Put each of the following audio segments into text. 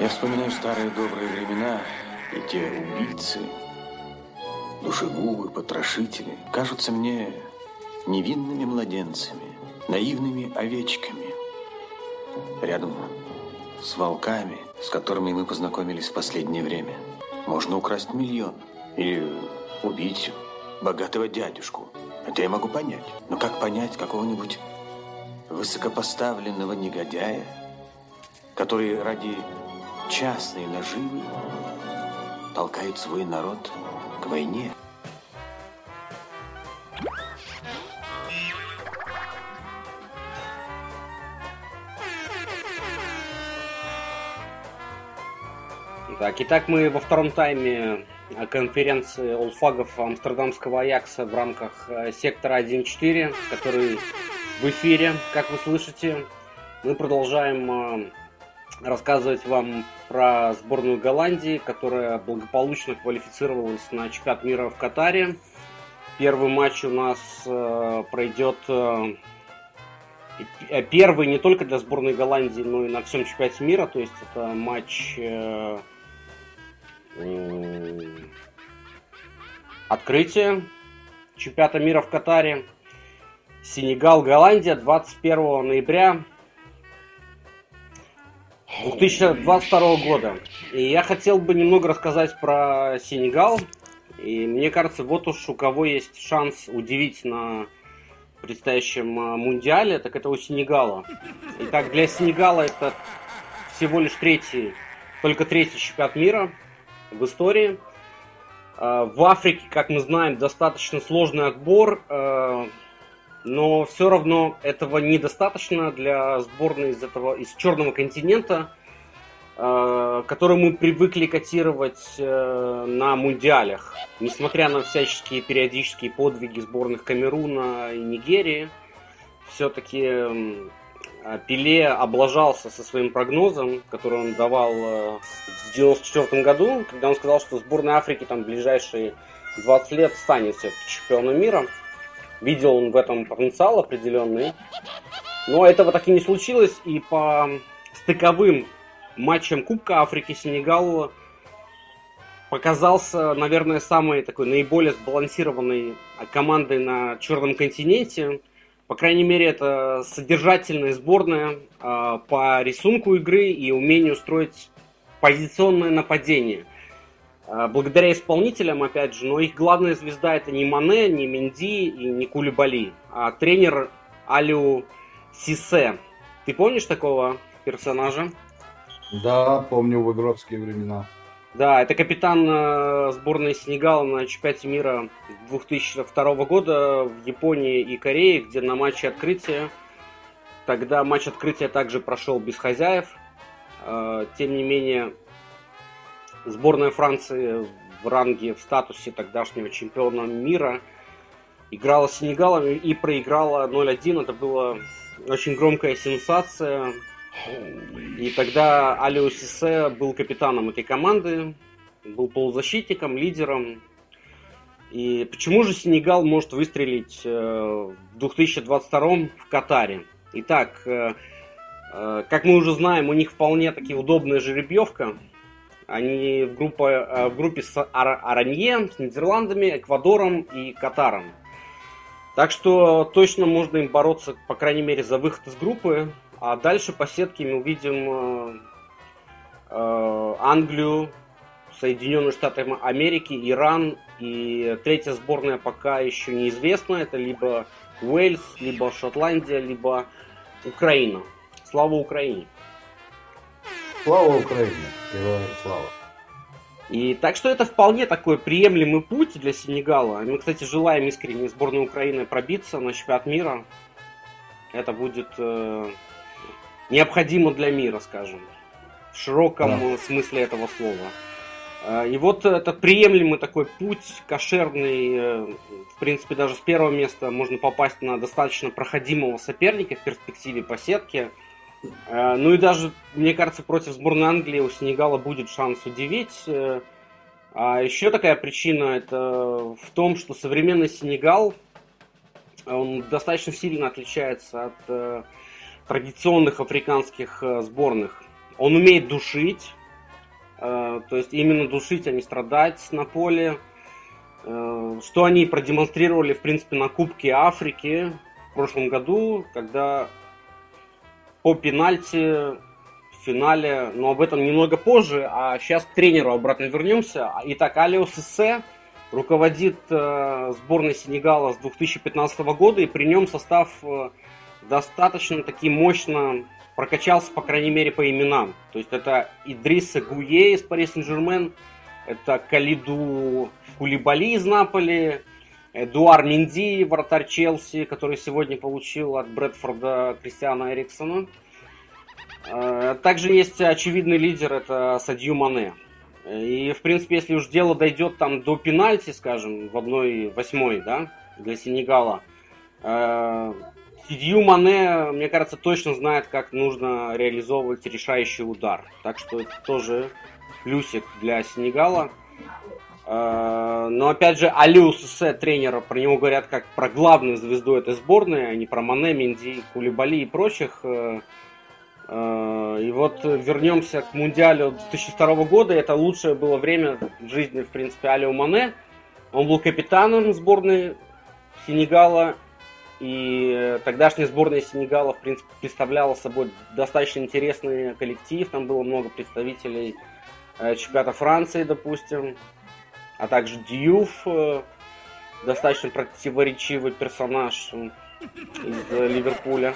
Я вспоминаю старые добрые времена, и те убийцы, душегубы, потрошители кажутся мне невинными младенцами, наивными овечками. Рядом с волками, с которыми мы познакомились в последнее время, можно украсть миллион или убить богатого дядюшку. Это я могу понять. Но как понять какого-нибудь высокопоставленного негодяя, который ради частной наживы толкает свой народ к войне? Так, итак, мы во втором тайме конференции олфагов Амстердамского Аякса в рамках э, сектора 1.4, который в эфире, как вы слышите. Мы продолжаем э, рассказывать вам про сборную Голландии, которая благополучно квалифицировалась на чемпионат мира в Катаре. Первый матч у нас э, пройдет первый не только для сборной Голландии, но и на всем чемпионате мира. То есть это матч открытие чемпионата мира в Катаре. Сенегал, Голландия, 21 ноября 2022 года. И я хотел бы немного рассказать про Сенегал. И мне кажется, вот уж у кого есть шанс удивить на предстоящем а, мундиале, так это у Сенегала. Итак, для Сенегала это всего лишь третий, только третий чемпионат мира в истории. А, в Африке, как мы знаем, достаточно сложный отбор, а, но все равно этого недостаточно для сборной из этого из черного континента, а, которую мы привыкли котировать э, на мундиалях. Несмотря на всяческие периодические подвиги сборных Камеруна и Нигерии, все-таки а Пеле облажался со своим прогнозом, который он давал э, в 94 году, когда он сказал, что сборная Африки там в ближайшие 20 лет станет все-таки чемпионом мира. Видел он в этом потенциал определенный. Но этого так и не случилось, и по стыковым матчам Кубка Африки Сенегал показался, наверное, самой такой наиболее сбалансированной командой на Черном континенте. По крайней мере, это содержательная сборная э, по рисунку игры и умению строить позиционное нападение. Э, благодаря исполнителям, опять же, но их главная звезда это не Мане, не Менди и не Кулибали, а тренер Алю Сисе. Ты помнишь такого персонажа? Да, помню в игротские времена. Да, это капитан э, сборной Сенегала на чемпионате мира 2002 года в Японии и Корее, где на матче открытия, тогда матч открытия также прошел без хозяев. Э, тем не менее, сборная Франции в ранге, в статусе тогдашнего чемпиона мира играла с Сенегалом и проиграла 0-1. Это была очень громкая сенсация. И тогда Алио Сисе был капитаном этой команды, был полузащитником, лидером. И почему же Сенегал может выстрелить э, в 2022 в Катаре? Итак, э, э, как мы уже знаем, у них вполне таки удобная жеребьевка. Они в, группе, в группе с Аранье, с Нидерландами, Эквадором и Катаром. Так что точно можно им бороться, по крайней мере, за выход из группы. А дальше по сетке мы увидим э, э, Англию, Соединенные Штаты Америки, Иран и третья сборная пока еще неизвестна. Это либо Уэльс, либо Шотландия, либо Украина. Слава Украине! Слава Украине! Героям слава! И так что это вполне такой приемлемый путь для Сенегала. Мы, кстати, желаем искренне сборной Украины пробиться на чемпионат мира. Это будет э, необходимо для мира, скажем, в широком да. смысле этого слова. А, и вот это приемлемый такой путь, кошерный, э, в принципе, даже с первого места можно попасть на достаточно проходимого соперника в перспективе по сетке. А, ну и даже, мне кажется, против сборной Англии у Сенегала будет шанс удивить. Э, а еще такая причина это в том, что современный Сенегал, он достаточно сильно отличается от э, традиционных африканских э, сборных. он умеет душить, то есть именно душить, а не страдать на поле. Что они продемонстрировали, в принципе, на Кубке Африки в прошлом году, когда по пенальти в финале, но об этом немного позже, а сейчас к тренеру обратно вернемся. Итак, Алио Сессе руководит э, сборной Сенегала с 2015 года, и при нем состав э, достаточно таки мощно прокачался, по крайней мере, по именам. То есть это Идриса Гуе из Пари Сен-Жермен, это Калиду Кулибали из Наполи, Эдуар Минди, вратарь Челси, который сегодня получил от Брэдфорда Кристиана Эриксона. Э, также есть очевидный лидер, это Садью Мане. И, в принципе, если уж дело дойдет там до пенальти, скажем, в одной восьмой, да, для Сенегала, э, Сидью Мане, мне кажется, точно знает, как нужно реализовывать решающий удар. Так что это тоже плюсик для Сенегала. Э, но опять же, Алиу Сусе, тренера, про него говорят как про главную звезду этой сборной, а не про Мане, Минди, Кулибали и прочих. Э, э, и вот вернемся к Мундиалю 2002 года. Это лучшее было время в жизни, в принципе, Алио Мане. Он был капитаном сборной Сенегала. И тогдашняя сборная Сенегала, в принципе, представляла собой достаточно интересный коллектив. Там было много представителей чемпионата Франции, допустим а также Дьюф, э, достаточно противоречивый персонаж из Ливерпуля.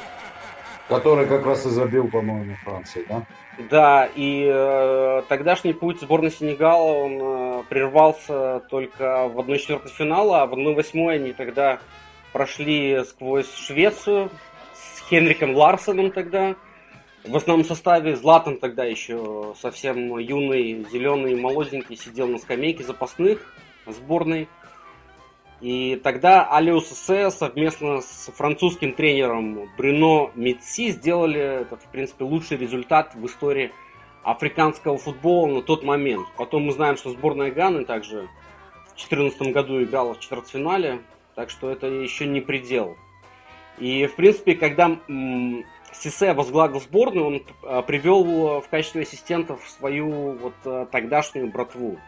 Который как раз и забил, по-моему, Франции, да? Да, и э, тогдашний путь сборной Сенегала, он э, прервался только в 1-4 финала, а в 1-8 они тогда прошли сквозь Швецию с Хенриком Ларсоном тогда, в основном составе Златан тогда еще совсем юный, зеленый, молоденький, сидел на скамейке запасных сборной. И тогда Алиус Сессе совместно с французским тренером Брюно Митси сделали этот, в принципе, лучший результат в истории африканского футбола на тот момент. Потом мы знаем, что сборная Ганы также в 2014 году играла в четвертьфинале, так что это еще не предел. И, в принципе, когда Сисе возглавил сборную, он а, привел э, в качестве ассистентов свою вот э, тогдашнюю братву.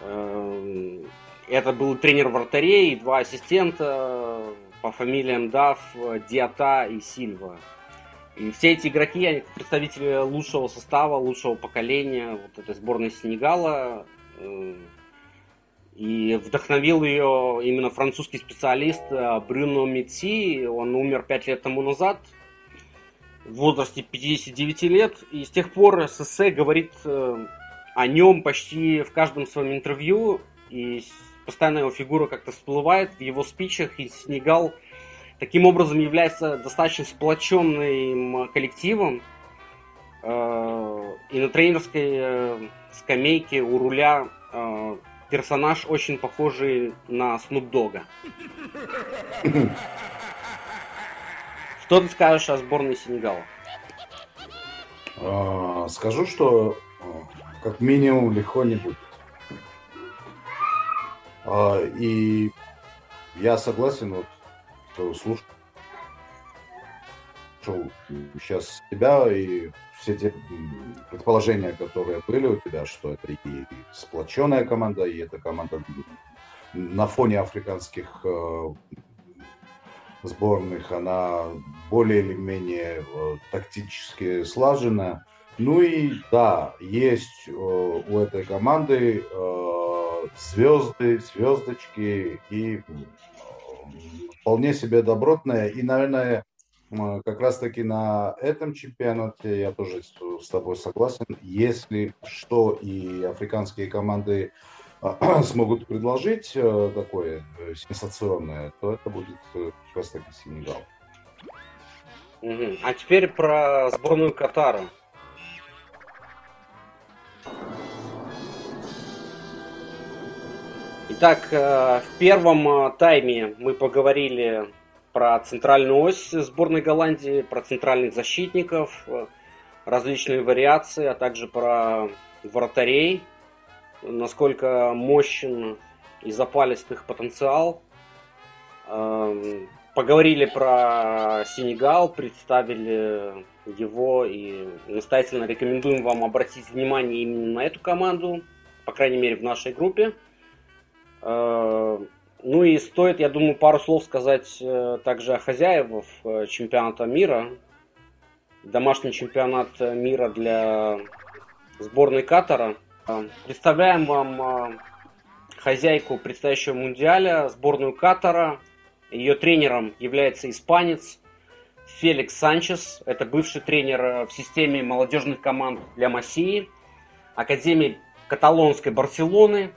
Эм, это был тренер вратарей, два ассистента по фамилиям Дав, Диата и Сильва. И все эти игроки, они представители лучшего состава, лучшего поколения вот этой сборной Сенегала. И вдохновил ее именно французский специалист Брюно Митси. Он умер пять лет тому назад – в возрасте 59 лет, и с тех пор ССС говорит э, о нем почти в каждом своем интервью, и постоянно его фигура как-то всплывает в его спичах, и Сенегал таким образом является достаточно сплоченным коллективом, э, и на тренерской э, скамейке у руля персонаж очень похожий на Снуп Дога. Что ты скажешь о сборной Сенегала? А, скажу, что а, как минимум легко не будет. А, и я согласен, вот, что слушал сейчас тебя и все те предположения, которые были у тебя, что это и сплоченная команда, и эта команда на фоне африканских сборных, она более или менее э, тактически слажена. Ну и да, есть э, у этой команды э, звезды, звездочки и вполне себе добротная. И, наверное, как раз таки на этом чемпионате я тоже с тобой согласен. Если что и африканские команды смогут предложить э, такое э, сенсационное, то это будет э, как раз таки Сенегал. А теперь про сборную Катара. Итак, в первом тайме мы поговорили про центральную ось сборной Голландии, про центральных защитников, различные вариации, а также про вратарей, насколько мощен и запалист их потенциал. Эм, поговорили про Сенегал, представили его и настоятельно рекомендуем вам обратить внимание именно на эту команду, по крайней мере в нашей группе. Э, ну и стоит, я думаю, пару слов сказать э, также о хозяевах э, чемпионата мира. Домашний чемпионат мира для сборной Катара. Представляем вам хозяйку предстоящего мундиаля, сборную Катара. Ее тренером является испанец Феликс Санчес. Это бывший тренер в системе молодежных команд для Массии, Академии каталонской Барселоны.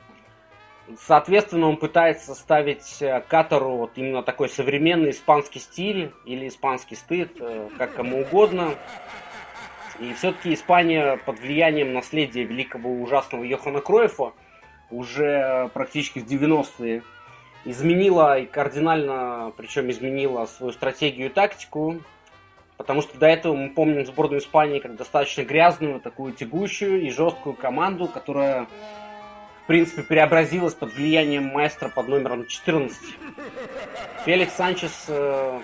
Соответственно, он пытается ставить э, Катару вот именно такой современный испанский стиль или испанский стыд, э, как кому угодно. И все-таки Испания под влиянием наследия великого ужасного Йохана Кроефа уже практически в 90-е изменила и кардинально, причем изменила свою стратегию и тактику, потому что до этого мы помним сборную Испании как достаточно грязную, такую тягущую и жесткую команду, которая, в принципе, преобразилась под влиянием маэстро под номером 14. Феликс Санчес э,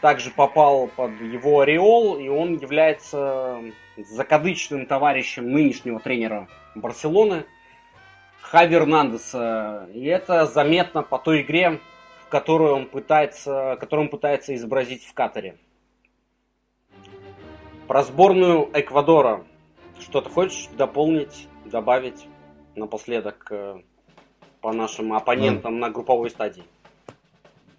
также попал под его ореол, и он является закадычным товарищем нынешнего тренера Барселоны – Хави Эрнандеса. И это заметно по той игре, в которую он пытается, которую он пытается изобразить в Катаре. Про сборную Эквадора. Что-то хочешь дополнить, добавить напоследок э, по нашим оппонентам да. на групповой стадии?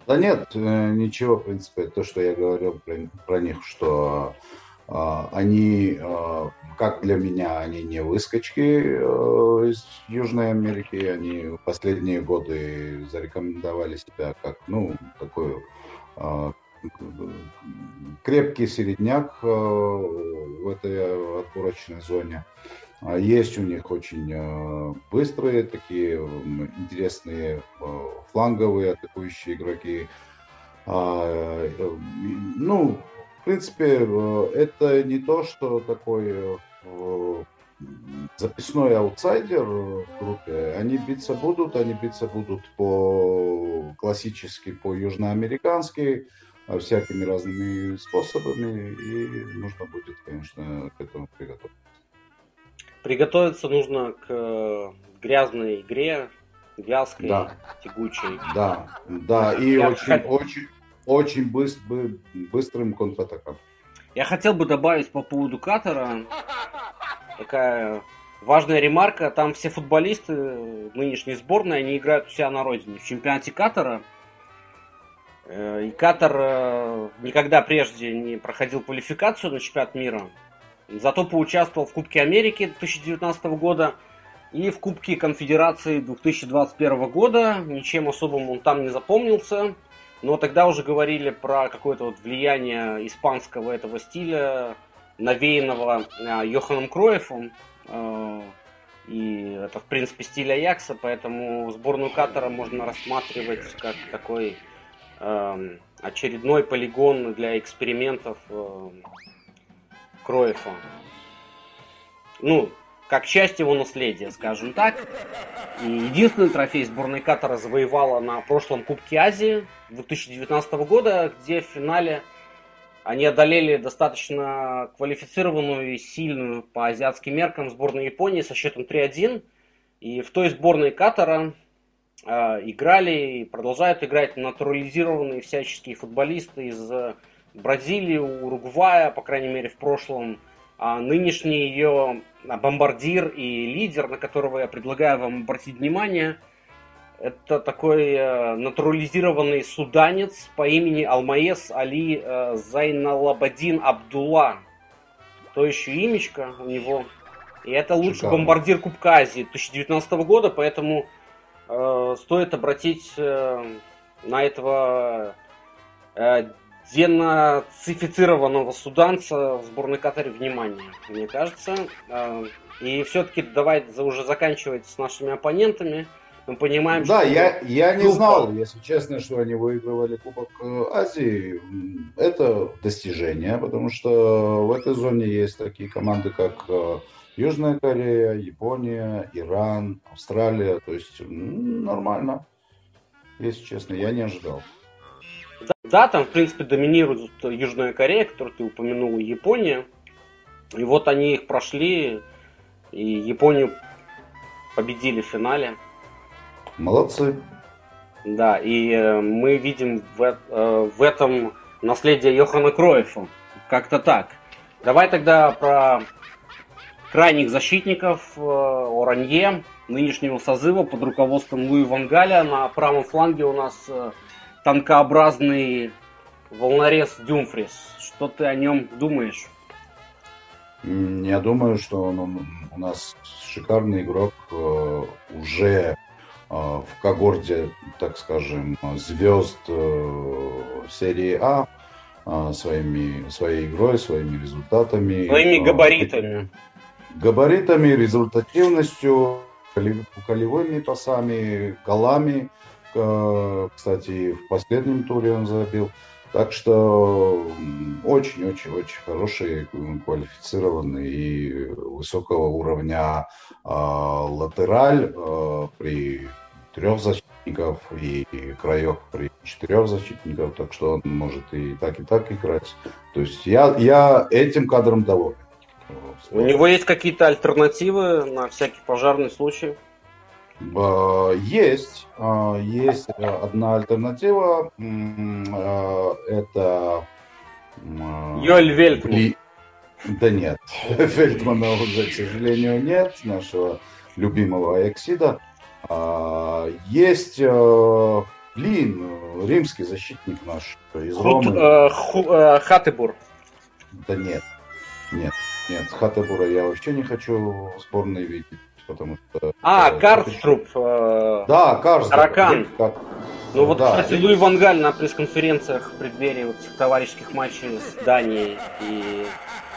Да нет, э, ничего, в принципе, то, что я говорил про, про них, что а, они, а, как для меня, они не выскочки э, из Южной Америки, они в последние годы зарекомендовали себя как, ну, такой а, крепкий середняк э, в этой отборочной зоне. Есть у них очень э, быстрые, такие интересные фланговые атакующие игроки. Ну, в принципе, э, это не то, что такой э, записной аутсайдер в группе. Они биться будут, они биться будут по классически, по южноамерикански, э, всякими разными способами, и нужно будет, конечно, к этому приготовиться. Приготовиться нужно к грязной игре, вязкой, да. тягучей. Да, да, и Я очень, хоть... очень, очень быстр, быстрым контратакам. Я хотел бы добавить по поводу Катара такая важная ремарка. Там все футболисты нынешней сборной, они играют у себя на родине. В чемпионате Катара э, и Катар э, никогда прежде не проходил квалификацию на чемпионат мира. Зато поучаствовал в Кубке Америки 2019 года и в Кубке Конфедерации 2021 года. Ничем особым он там не запомнился. Но тогда уже говорили про какое-то вот влияние испанского этого стиля, навеянного э, Йоханом Кроефом. Э, и это, в принципе, стиль Аякса, поэтому сборную Катара можно рассматривать как такой э, очередной полигон для экспериментов э, Кроефа. Ну, как часть его наследия, скажем так. И единственный трофей сборной Катара завоевала на прошлом Кубке Азии 2019 года, где в финале они одолели достаточно квалифицированную и сильную по азиатским меркам сборную Японии со счетом 3-1. И в той сборной Катара э, играли и продолжают играть натурализированные всяческие футболисты из Бразилии, Уругвая, по крайней мере в прошлом а нынешний ее бомбардир и лидер, на которого я предлагаю вам обратить внимание, это такой э, натурализированный суданец по имени Алмаес Али э, Зайналабадин Абдулла. То еще имечко у него. И это лучший Шикарно. бомбардир Кубка Азии 2019 года, поэтому э, стоит обратить э, на этого э, денацифицированного суданца в сборной Катаре внимание, мне кажется. А, и все-таки давай уже заканчивать с нашими оппонентами. Мы понимаем, да, что... я, я не знал, если честно, что они выигрывали Кубок э, Азии. Это достижение, потому что в этой зоне есть такие команды, как э, Южная Корея, Япония, Иран, Австралия. То есть нормально, если честно, я не ожидал. Да, там, в принципе, доминирует Южная Корея, которую ты упомянул, и Япония. И вот они их прошли, и Японию победили в финале. Молодцы. Да, и э, мы видим в, э, в этом наследие Йохана Кроефа. Как-то так. Давай тогда про крайних защитников э, Оранье нынешнего созыва под руководством Луи Вангаля. На правом фланге у нас танкообразный волнорез Дюмфрис. Что ты о нем думаешь? Я думаю, что он, он у нас шикарный игрок уже в когорте, так скажем, звезд серии А своими, своей игрой, своими результатами. Своими габаритами. Габаритами, результативностью, колевыми пасами, голами. Кстати, в последнем туре он забил. Так что очень-очень-очень хороший, квалифицированный и высокого уровня э, латераль э, при трех защитников и краев при четырех защитников, так что он может и так, и так играть. То есть я, я этим кадром доволен. У него есть какие-то альтернативы на всякий пожарный случай? Есть, а, есть одна альтернатива. А, это Йоль Вельтман. Да нет, Фельдмана уже, к сожалению, нет, нашего любимого Аяксида. А, есть, э, блин, римский защитник наш из Ромы. Э, э, Хатебур. Да нет, нет, нет, Хатебура я вообще не хочу в сборной видеть. Потому что, а, э, Карструп. Э, да, Карструп. Таракан. Как, ну вот, да. кстати, Луи Вангаль на пресс-конференциях в преддверии вот товарищеских матчей с Данией и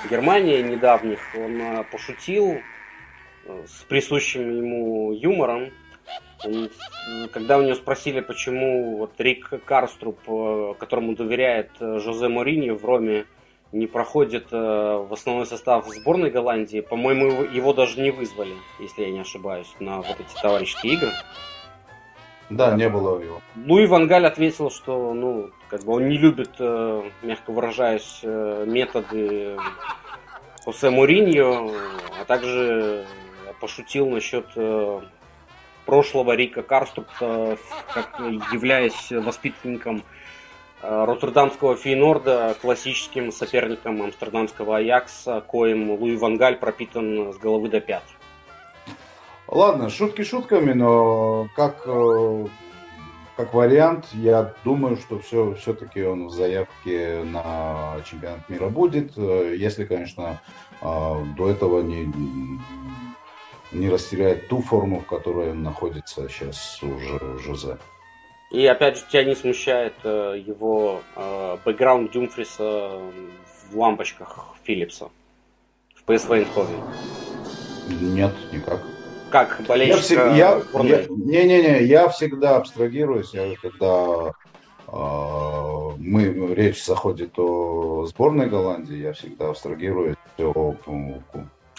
Германией недавних, он пошутил с присущим ему юмором когда у него спросили, почему вот Рик Карструп, э, которому доверяет э, Жозе Морини в Роме, не проходит э, в основной состав сборной Голландии, по-моему, его даже не вызвали, если я не ошибаюсь, на вот эти товарищеские игры. Да, не было его. Луи Вангаль ответил, что ну, как бы он не любит, мягко выражаясь, методы Хосе Муриньо, а также пошутил насчет прошлого Рика Карступта, как являясь воспитанником э, Роттердамского Фейнорда, классическим соперником амстердамского Аякса, коим Луи Вангаль пропитан с головы до пят. Ладно, шутки шутками, но как, э, как вариант, я думаю, что все, все-таки он в заявке на чемпионат мира будет, э, если, конечно, до этого не, не растеряет ту форму, в которой он находится сейчас уже Жозе. И опять же, тебя не смущает э, его э, бэкграунд Дюмфриса в лампочках Филлипса в PSV Eindhoven? Нет, никак. Как болельщик я, я, я, Не-не-не, я всегда абстрагируюсь, я, когда э, мы, речь заходит о сборной Голландии, я всегда абстрагируюсь о,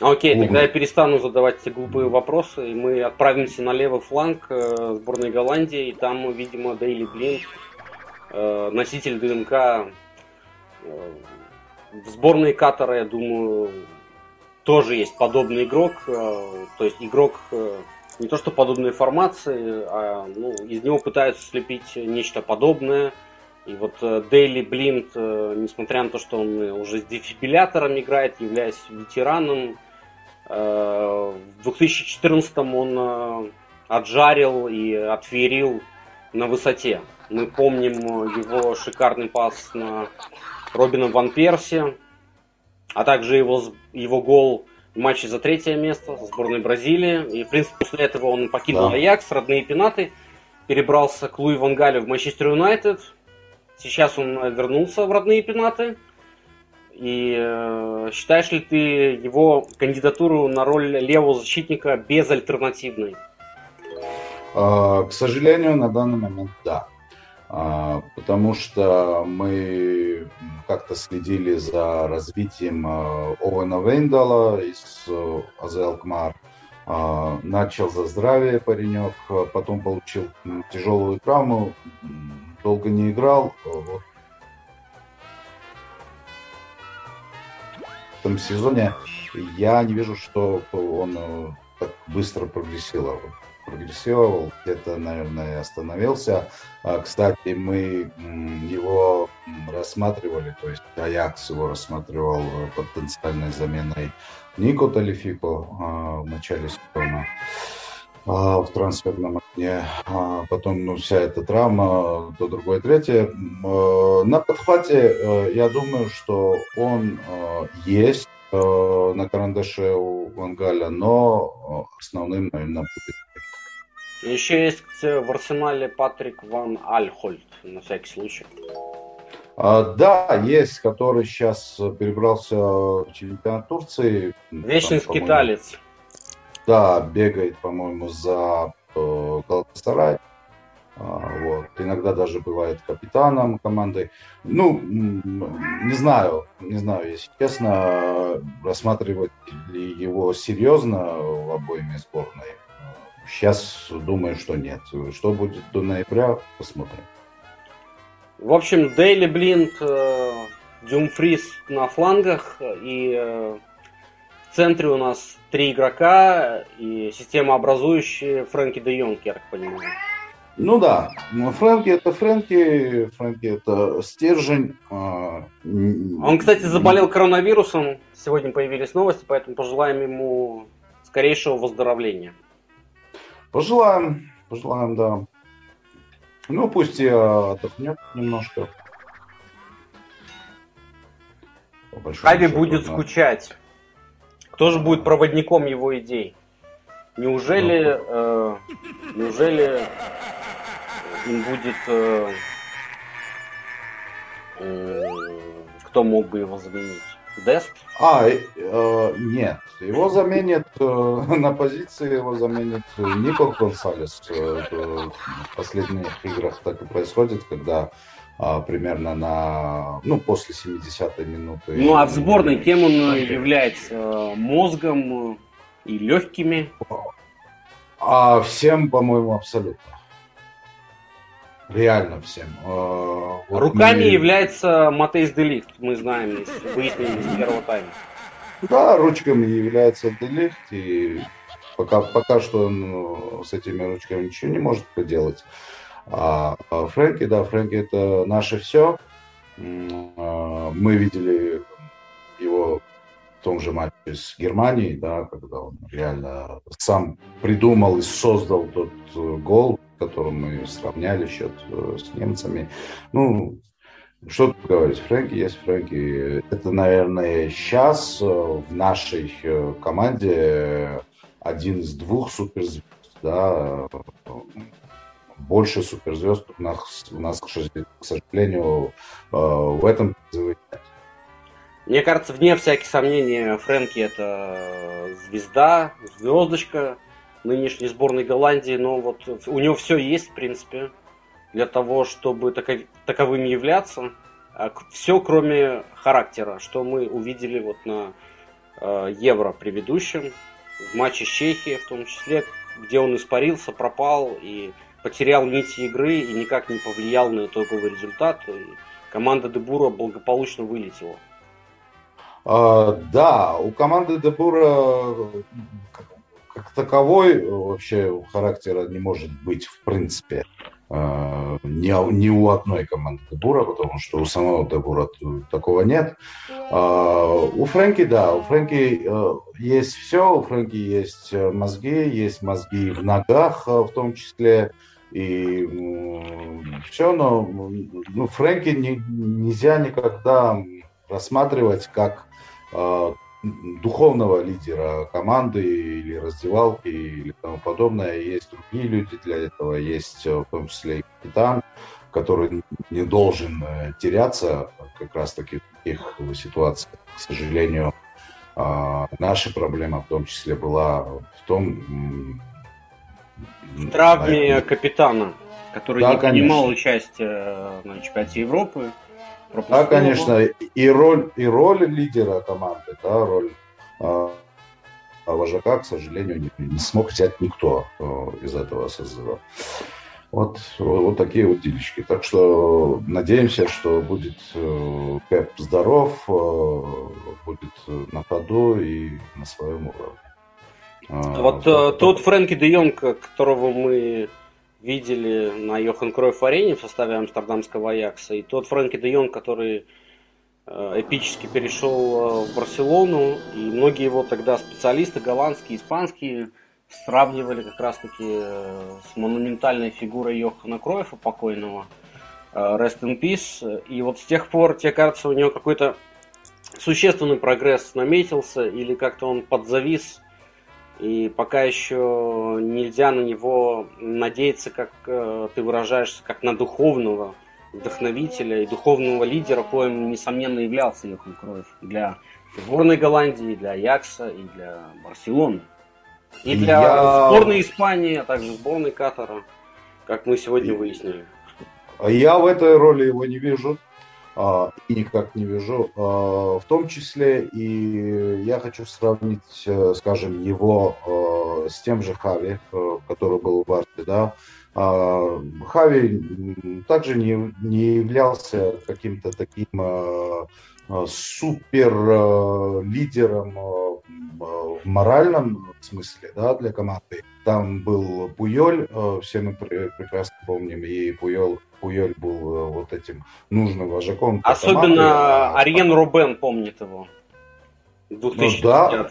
Окей, угу. тогда я перестану задавать эти глупые вопросы, и мы отправимся на левый фланг э, сборной Голландии, и там, видимо, Дейли Блин, э, носитель ДНК э, в сборной Катара, я думаю, тоже есть подобный игрок, э, то есть игрок э, не то что подобной формации, а ну, из него пытаются слепить нечто подобное. И вот э, Дейли Блинд, э, несмотря на то, что он уже с дефибриллятором играет, являясь ветераном, в 2014 он э, отжарил и отферил на высоте. Мы помним его шикарный пас на Робина Ван Перси, а также его, его гол в матче за третье место сборной Бразилии. И, в принципе, после этого он покинул да. Аякс, родные пенаты, перебрался к Луи Вангалю в Манчестер Юнайтед. Сейчас он вернулся в родные пенаты. И э, считаешь ли ты его кандидатуру на роль левого защитника безальтернативной? А, к сожалению, на данный момент да. А, потому что мы как-то следили за развитием э, Оуэна Вейндала из э, АЗЛ КМАР. А, начал за здравие паренек, потом получил тяжелую травму, долго не играл. Вот этом сезоне я не вижу, что он э, так быстро прогрессировал. Прогрессировал, где-то, наверное, остановился. А, кстати, мы его рассматривали, то есть Аякс его рассматривал э, потенциальной заменой Нико Талифико а, в начале сезона в трансферном окне. А потом ну, вся эта травма, то другое, третье. А, на подхвате я думаю, что он есть на карандаше у Вангаля, но основным, наверное, будет. Еще есть в арсенале Патрик Ван Альхольд, на всякий случай. А, да, есть, который сейчас перебрался в чемпионат Турции. Вечный там, скиталец. Да, бегает, по-моему, за э, Галатасарай. А, вот. Иногда даже бывает капитаном команды. Ну, не знаю, не знаю, если честно, рассматривать ли его серьезно в обоими сборной. Сейчас думаю, что нет. Что будет до ноября, посмотрим. В общем, Дейли Блинд, э, Дюмфрис на флангах и э, центре у нас три игрока и система образующая Фрэнки де Йонг, я так понимаю. Ну да, Фрэнки это Фрэнки, Фрэнки это стержень. А, Он, кстати, заболел коронавирусом. Сегодня появились новости, поэтому пожелаем ему скорейшего выздоровления. Пожелаем, пожелаем, да. Ну, пусть и отдохнет немножко. Хави будет да. скучать. Кто же будет проводником его идей? Неужели, ну, э, неужели им будет, э, э, кто мог бы его заменить? Дест? А, э, нет, его заменит, э, на позиции его заменит Никол Гонсалес. Э, в последних играх так и происходит, когда э, примерно на, ну, после 70-й минуты. Ну, а в сборной кем он является? Мозгом и легкими? А всем, по-моему, абсолютно. Реально всем. А, вот Руками мы... является Матейс Делихт, мы знаем, выяснили из первого тайма. Да, ручками является Делихт, и пока, пока что он с этими ручками ничего не может поделать. А, а Фрэнки, да, Фрэнки это наше все. А, мы видели его в том же матче с Германией, да, когда он реально сам придумал и создал тот э, гол, котором мы сравняли счет э, с немцами. Ну, что тут говорить, Фрэнки есть Фрэнки. Это, наверное, сейчас э, в нашей команде один из двух суперзвезд. Да, больше суперзвезд у нас, у нас к сожалению, в этом нет. Мне кажется, вне всяких сомнений, Фрэнки это звезда, звездочка, нынешней сборной Голландии, но вот у него все есть, в принципе, для того, чтобы таков, таковыми являться. А все, кроме характера, что мы увидели вот на э, Евро предыдущем, в матче с Чехией в том числе, где он испарился, пропал и потерял нити игры и никак не повлиял на итоговый результат. И команда Дебура благополучно вылетела. А, да, у команды Дебура как таковой э, вообще характера не может быть в принципе э, ни, ни у одной команды Дебура, потому что у самого Дебура такого нет. А, у Фрэнки, да, у Фрэнки э, есть все, у Фрэнки есть мозги, есть мозги в ногах в том числе, и все, но ну, Фрэнки не, нельзя никогда рассматривать как духовного лидера команды или раздевалки или тому подобное. Есть другие люди для этого, есть э, в том числе и капитан, который не должен э, теряться как раз-таки в таких ситуациях. К сожалению, а, наша проблема в том числе была в том... В травме наверное, капитана, который да, не конечно. принимал участие на чемпионате Европы. Да, конечно, и роль, и роль лидера команды, да, роль а, а вожака, к сожалению, не, не смог взять никто э, из этого созыва. Вот, вот такие вот делишки. Так что надеемся, что будет э, Пеп здоров, э, будет на ходу и на своем уровне. А, вот так, тот Фрэнки де Йонг, которого мы видели на Йохан Кройф арене в составе амстердамского Аякса, и тот Фрэнки де Йонг, который эпически перешел в Барселону, и многие его тогда специалисты, голландские, испанские, сравнивали как раз-таки э, с монументальной фигурой Йохана Кроефа покойного, э, Rest in Peace. И вот с тех пор, тебе кажется, у него какой-то существенный прогресс наметился, или как-то он подзавис, и пока еще нельзя на него надеяться, как э, ты выражаешься, как на духовного вдохновителя и духовного лидера, коим, несомненно, являлся Йохан Кроев для сборной Голландии, для Якса и для Барселоны. И для я... сборной Испании, а также сборной Катара, как мы сегодня выяснили. Я в этой роли его не вижу. А, и никак не вижу. А, в том числе и я хочу сравнить, э, скажем, его э, с тем же Хави, э, который был в Барсе, да. А, Хави также не, не являлся каким-то таким супер лидером в моральном смысле да, для команды. Там был Пуйоль, все мы прекрасно помним, и Пуйол Пуель был э, вот этим нужным вожаком. Особенно команды. А Ариен Рубен помнит его. Ну да,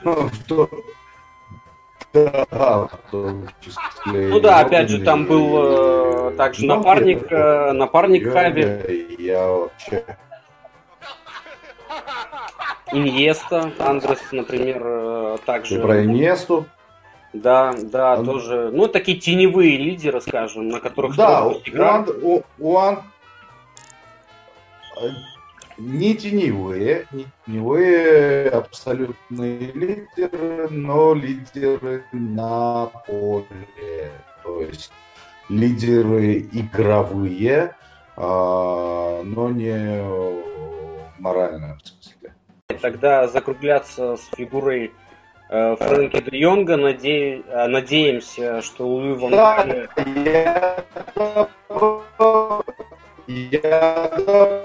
то, да, ну да, опять же, там был э, также ну, напарник, э, напарник я, Хави. Я вообще... Иньеста, Андрес, например, э, также. Ты про Иньесту? Да, да, а, тоже. Ну, такие теневые лидеры, скажем, на которых да, у, у, у Ан... не теневые, не теневые абсолютные лидеры, но лидеры на поле. То есть лидеры игровые, а, но не смысле. Тогда закругляться с фигурой Э, Фрэнки де Йонга. Наде... Э, надеемся, что Луи Ван да, я...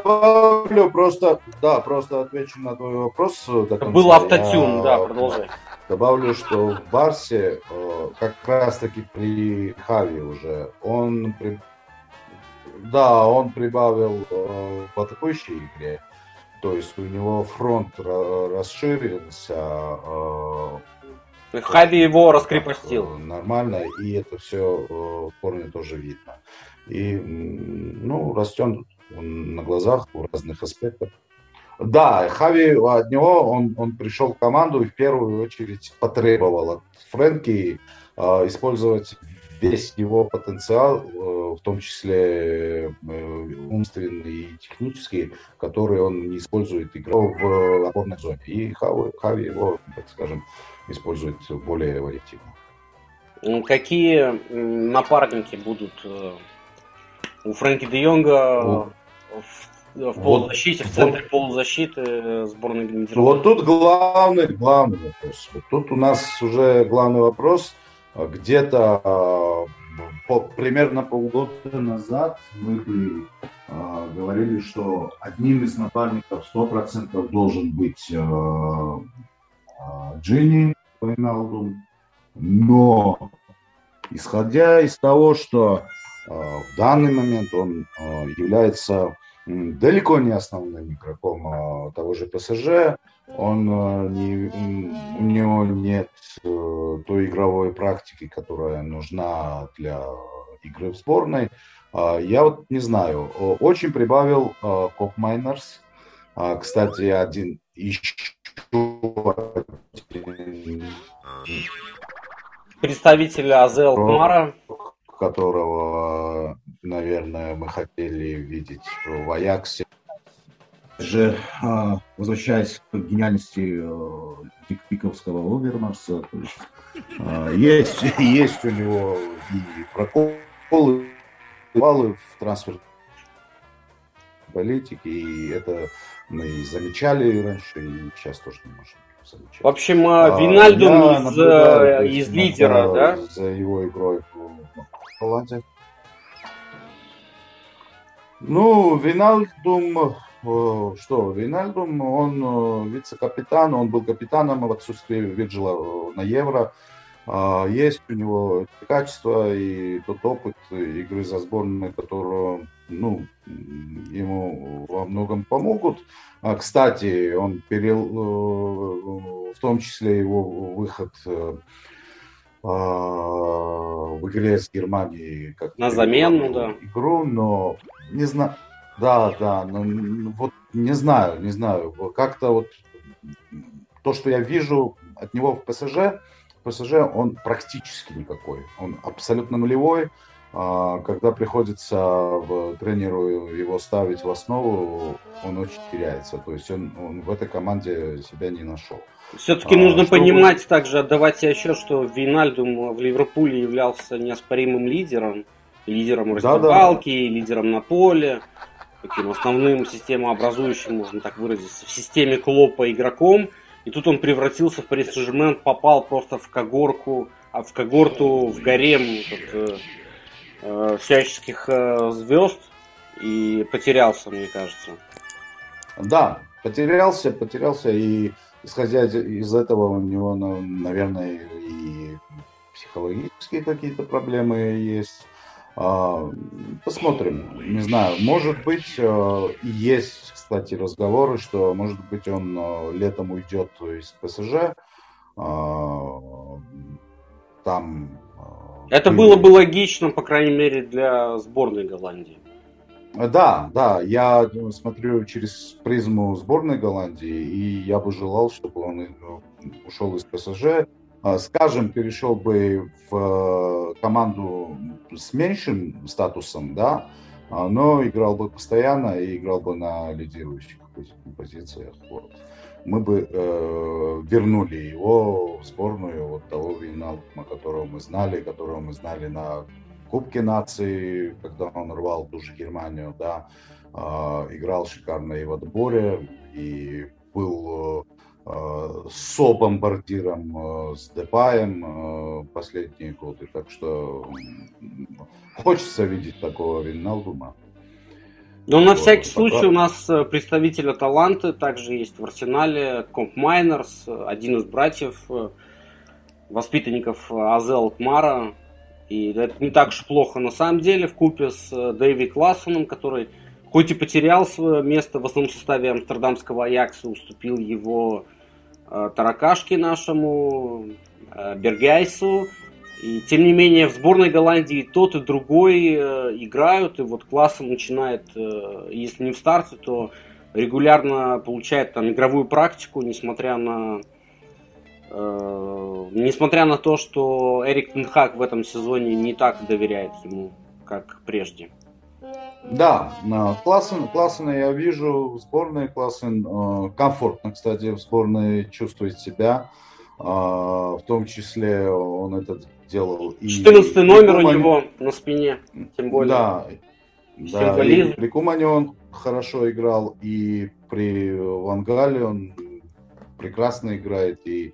добавлю просто, да, просто отвечу на твой вопрос. До конца. Был автотюн, я... да, продолжай. Добавлю, что в Барсе, э, как раз таки при Хави уже, он при... да, он прибавил в атакующей игре, то есть у него фронт расширился. А, Хави его раскрепостил. Нормально, и это все э, в корне тоже видно. И, ну, растет он на глазах в разных аспектах. Да, Хави от него, он, он пришел в команду и в первую очередь потребовал от Фрэнки э, использовать весь его потенциал, э, в том числе э, умственный и технический, который он не использует игру в опорной зоне. И Хави, Хави его, так скажем, использует более вариативно. Какие напарники будут э, у Фрэнки де Йонга ну, в, в полузащите, вот, в центре вот, полузащиты сборной Нидерландов? Вот тут главный, главный вопрос. Вот тут у нас уже главный вопрос – где-то а, по, примерно полгода назад мы бы э, говорили, что одним из напарников 100% должен быть э, э, Джинни Вайналдум. Но исходя из того, что э, в данный момент он э, является далеко не основным игроком а, того же ПСЖ. Он а, не, у него нет а, той игровой практики, которая нужна для игры в сборной. А, я вот не знаю. Очень прибавил Коп Майнерс. Кстати, один еще представитель Азел Кмара которого, наверное, мы хотели видеть в Аяксе. Же, а, возвращаясь к гениальности э, пиковского Овермарса, есть, а, есть, у него и проколы, баллы в трансфер политике, и это мы замечали раньше, и сейчас тоже не можем замечать. В общем, а, Винальдум из, из лидера, да? За его игрой Голландия. Ну, Винальдум, что, Винальдум, он вице-капитан, он был капитаном в отсутствии Вирджила на Евро. А, есть у него качество и тот опыт игры за сборную, которую ну, ему во многом помогут. А, кстати, он перел, э, в том числе его выход э, а, в игре с Германией как на замену, да. игру, но не знаю, да, да, но вот не знаю, не знаю, как-то вот то, что я вижу от него в ПСЖ, ПСЖ он практически никакой. Он абсолютно нулевой. А, когда приходится в тренеру его ставить в основу, он очень теряется. То есть он, он в этой команде себя не нашел. Все-таки а, нужно чтобы... понимать также, отдавать себе счет, что Винальдум в Ливерпуле являлся неоспоримым лидером. Лидером раздевалки, да, да. лидером на поле, таким основным системообразующим, можно так выразиться, в системе Клопа игроком. И тут он превратился в Пари Сен-Жермен, попал просто в когорку, а в когорту, в гарем вот, э, всяческих э, звезд и потерялся, мне кажется. Да, потерялся, потерялся, и исходя из этого у него, наверное, и психологические какие-то проблемы есть. А, посмотрим, не знаю, может быть, э, есть, кстати, разговоры, что, может быть, он э, летом уйдет из ПСЖ, а, там... Э, Это было бы логично, по крайней мере, для сборной Голландии. Да, да, я смотрю через призму сборной Голландии, и я бы желал, чтобы он ушел из ПСЖ, скажем, перешел бы в э, команду с меньшим статусом, да, а, но играл бы постоянно и играл бы на лидирующих позициях. Вот. Мы бы э, вернули его в сборную вот того Вейналдума, которого мы знали, которого мы знали на Кубке нации, когда он рвал ту же Германию, да, э, играл шикарно и в отборе, и был Э, со бомбардиром, э, с Депаем э, последние годы. Так что хочется видеть такого Винналдума. Но на всякий случай у нас представитель таланты также есть в арсенале Комп Майнерс, один из братьев, воспитанников Азел Кмара. И это не так уж плохо на самом деле, в купе с Дэйви Классоном, который хоть и потерял свое место в основном составе амстердамского Аякса, уступил его э, Таракашке нашему, э, Бергайсу. И тем не менее в сборной Голландии тот и другой э, играют, и вот классом начинает, э, если не в старте, то регулярно получает там игровую практику, несмотря на э, несмотря на то, что Эрик Тенхак в этом сезоне не так доверяет ему, как прежде. Да, Классен, Классена я вижу в сборной, Классен э, комфортно, кстати, в сборной чувствует себя, э, в том числе он это делал. 14 номер у него на спине, тем более. Да, да и при Кумане он хорошо играл, и при Вангале он прекрасно играет, и э,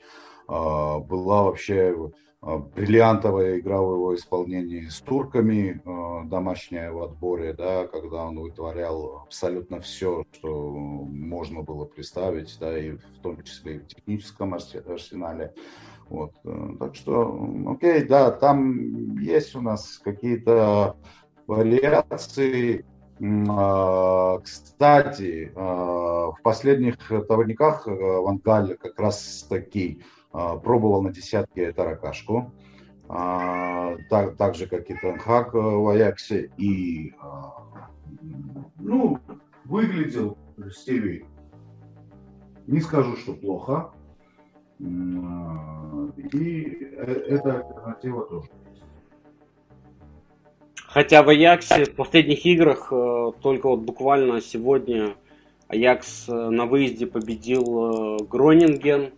была вообще а, бриллиантовая игра в его исполнении с турками, а, домашняя в отборе, да, когда он вытворял абсолютно все, что можно было представить, да, и в том числе и в техническом арсенале. Вот. Э, так что, окей, да, там есть у нас какие-то вариации. А, кстати, в последних товарниках Вангаль как раз таки а, пробовал на десятке таракашку, а, так, так же, как и Тенхак э, в Аяксе. И, а, ну, выглядел стиль, не скажу, что плохо. И э, эта альтернатива тоже Хотя в Аяксе в последних играх э, только вот буквально сегодня Аякс на выезде победил Гронинген Э,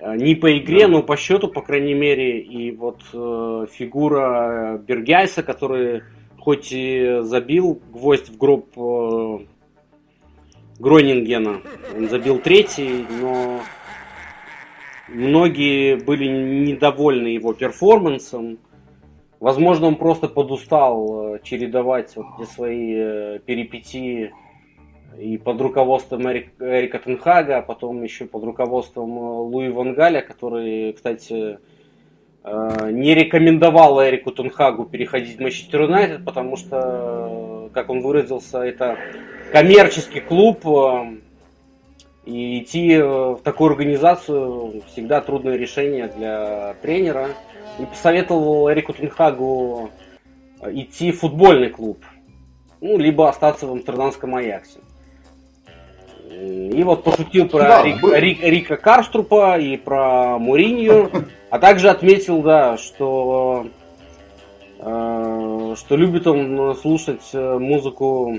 не по игре, да. но по счету, по крайней мере. И вот э, фигура Бергайса, который хоть и забил гвоздь в гроб э, Гронингена, он забил третий, но многие были недовольны его перформансом. Возможно, он просто подустал э, чередовать вот эти свои э, перипетии и под руководством Эрика Тенхага, а потом еще под руководством э, Луи Вангаля, который, кстати, не рекомендовал Эрику Тенхагу переходить в Манчестер Юнайтед, потому что, как он выразился, это коммерческий клуб, и идти в такую организацию всегда трудное решение для тренера и посоветовал Эрику Тенхагу э, идти в футбольный клуб, ну, либо остаться в амстердамском Аяксе. И вот пошутил про да, Рик, Рик, Рика Карструпа и про Муринью, а также отметил, да, что, э, что любит он слушать э, музыку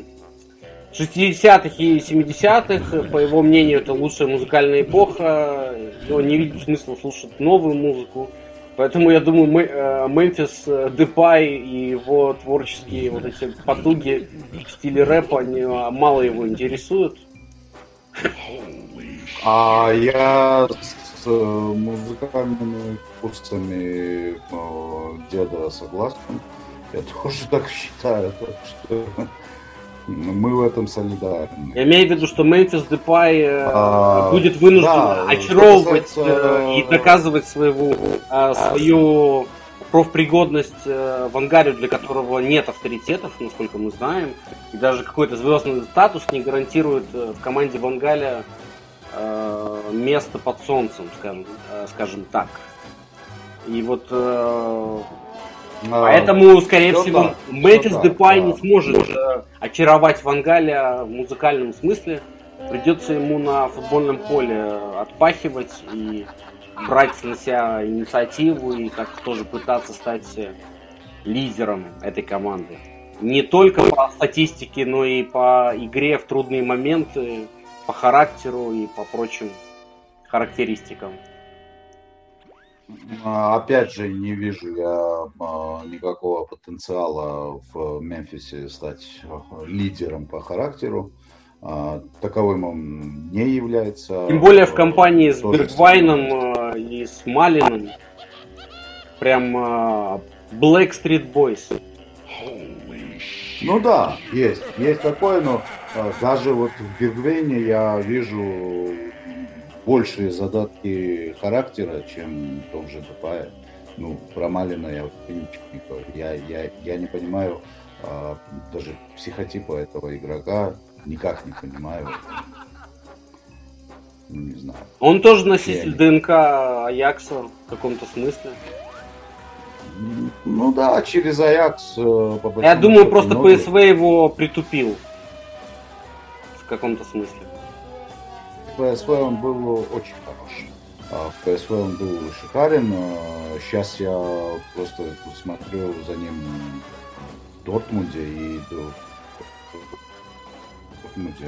60-х и 70-х. По его мнению, это лучшая музыкальная эпоха. Он не видит смысла слушать новую музыку. Поэтому я думаю, мы, э, Мемфис э, Депай и его творческие вот эти потуги в стиле рэпа они а, мало его интересуют. А я с э, музыкальными вкусами деда согласен. Я тоже так считаю, так что мы в этом солидарны. Я имею в виду, что Мемфис Депай э, а, будет вынужден да, очаровывать касается... Э, и доказывать своего, а, свою профпригодность э, в ангаре, для которого нет авторитетов, насколько мы знаем. И даже какой-то звездный статус не гарантирует в команде Вангаля место под солнцем, скажем, скажем так. И вот а, Поэтому, скорее всего, да, Мэтис Депай да. не сможет э, очаровать Вангаля в музыкальном смысле. Придется ему на футбольном поле отпахивать и брать на себя инициативу и как тоже пытаться стать лидером этой команды. Не только по статистике, но и по игре в трудные моменты, по характеру и по прочим характеристикам. А, опять же, не вижу я а, никакого потенциала в Мемфисе стать а, лидером по характеру. Таковым он не является. Тем более в компании с Бергвайном и с Малином. Прям Black Street Boys. Ну да, есть. Есть такое, но даже вот в Бергвейне я вижу большие задатки характера, чем в том же Дупае. Ну, про Малина я вообще ничего не говорю. Я, я, я не понимаю а, даже психотипа этого игрока, никак не понимаю. Не знаю. Он тоже носитель я ДНК Аякса в каком-то смысле. Ну да, через Аякс. Э, я думаю, просто много. ПСВ его притупил. В каком-то смысле. ПСВ он был очень хорош. А в ПСВ он был шикарен. Сейчас я просто смотрю за ним в Дортмунде и Дортмунде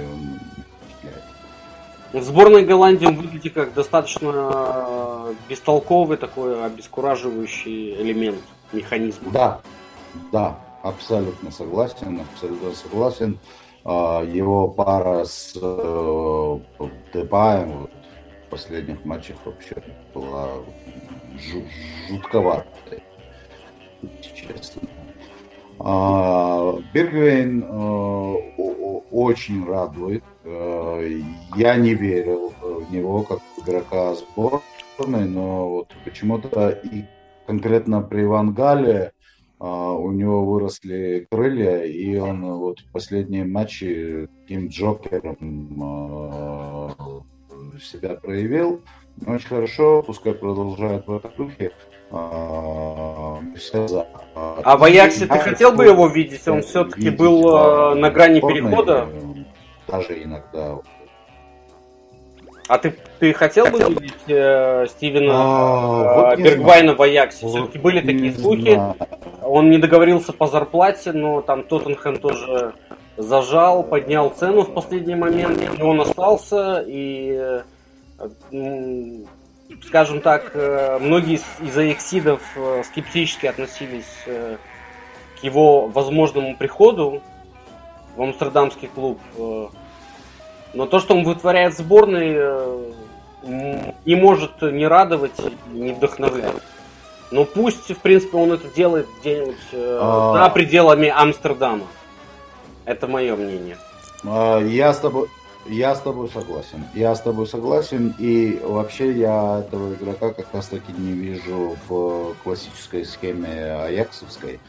он в сборной Голландии он выглядит как достаточно бестолковый такой обескураживающий элемент механизма. Да, да, абсолютно согласен, абсолютно согласен. А, его пара с э, Депаем в последних матчах вообще была жутковатой, честно. А, Бергвейн э, очень радует. Э, я не верил в него как игрока сборной, но вот почему-то и конкретно при Вангале а, у него выросли крылья, и он вот в последние матчи таким Джокером а, себя проявил. Очень хорошо, пускай продолжает в этом духе. А, а в Аяксе ты хотел бы его видеть? Он все-таки был на грани перехода? Даже иногда а ты, ты хотел бы видеть э, Стивена а, э, вот Бергвайна в Аяксе? Все-таки были такие слухи. Он не договорился по зарплате, но там Тоттенхэм тоже зажал, поднял цену в последний момент, и он остался, и, э, скажем так, э, многие из аяксидов э, скептически относились э, к его возможному приходу в амстердамский клуб. Но то, что он вытворяет в сборной, не может не радовать не вдохновлять. Но пусть, в принципе, он это делает где-нибудь а... за пределами Амстердама. Это мое мнение. А, я с тобой, я с тобой согласен. Я с тобой согласен. И вообще я этого игрока как раз таки не вижу в классической схеме Аяксовской.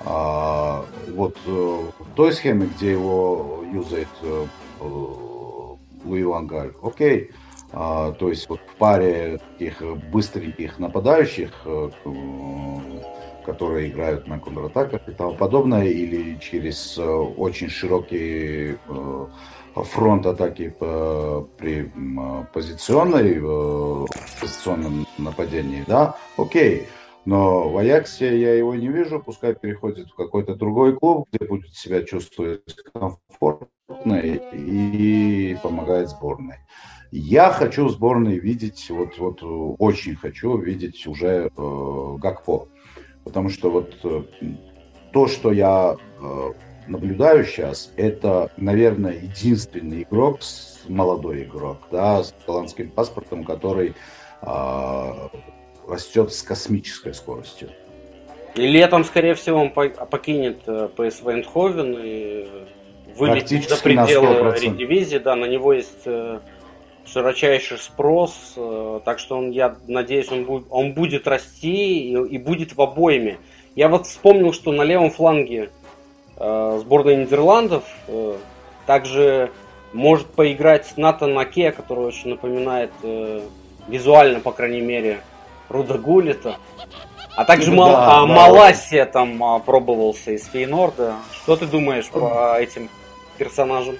А, вот э, в той схеме, где его юзает э, Луи Вангаль, окей. А, то есть вот в паре таких быстреньких нападающих, э, которые играют на контратаках и тому подобное, или через очень широкий фронт атаки при позиционной, позиционном нападении, да, окей. Но в Аяксе я его не вижу, пускай переходит в какой-то другой клуб, где будет себя чувствовать комфортно и помогает сборной. Я хочу в сборной видеть, вот, вот очень хочу видеть уже э, Гакпо. Потому что вот э, то, что я э, наблюдаю сейчас, это, наверное, единственный игрок, молодой игрок, да, с голландским паспортом, который э, растет с космической скоростью. И летом, скорее всего, он покинет э, ПСВ Эндховен и вылетит за пределы дивизии. Да, на него есть э, широчайший спрос, э, так что он, я надеюсь, он будет, он будет расти и, и будет в обойме. Я вот вспомнил, что на левом фланге э, сборной Нидерландов э, также может поиграть Натан Аке, который очень напоминает э, визуально, по крайней мере, Руда Гулита. А также Мал... да, а, да. Маласия там а, пробовался из Фейнорда. Что ты думаешь по этим персонажам?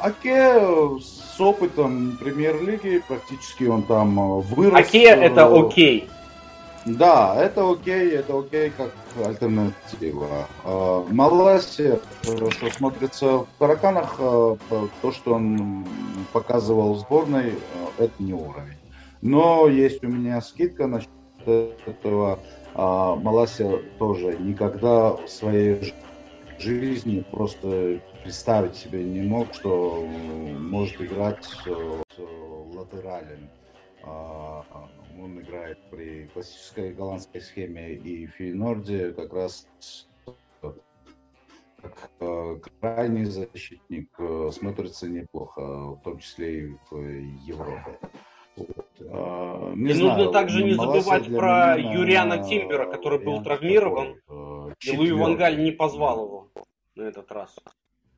Аке с опытом премьер-лиги, практически он там вырос. Аке это окей. Да, это окей, это окей как альтернатива. Маласия хорошо смотрится в Караканах. То, что он показывал в сборной, это не уровень. Но есть у меня скидка насчет этого. А, Маласия тоже никогда в своей жизни просто представить себе не мог, что может играть с латералем. А, он играет при классической голландской схеме и Фейнорде как раз как э, крайний защитник э, смотрится неплохо, в том числе и в Европе. А, не и знаю, нужно также не забывать про меня, Юриана Тимбера, который был травмирован. Такой, э, и Луи Вангаль не позвал его на этот раз.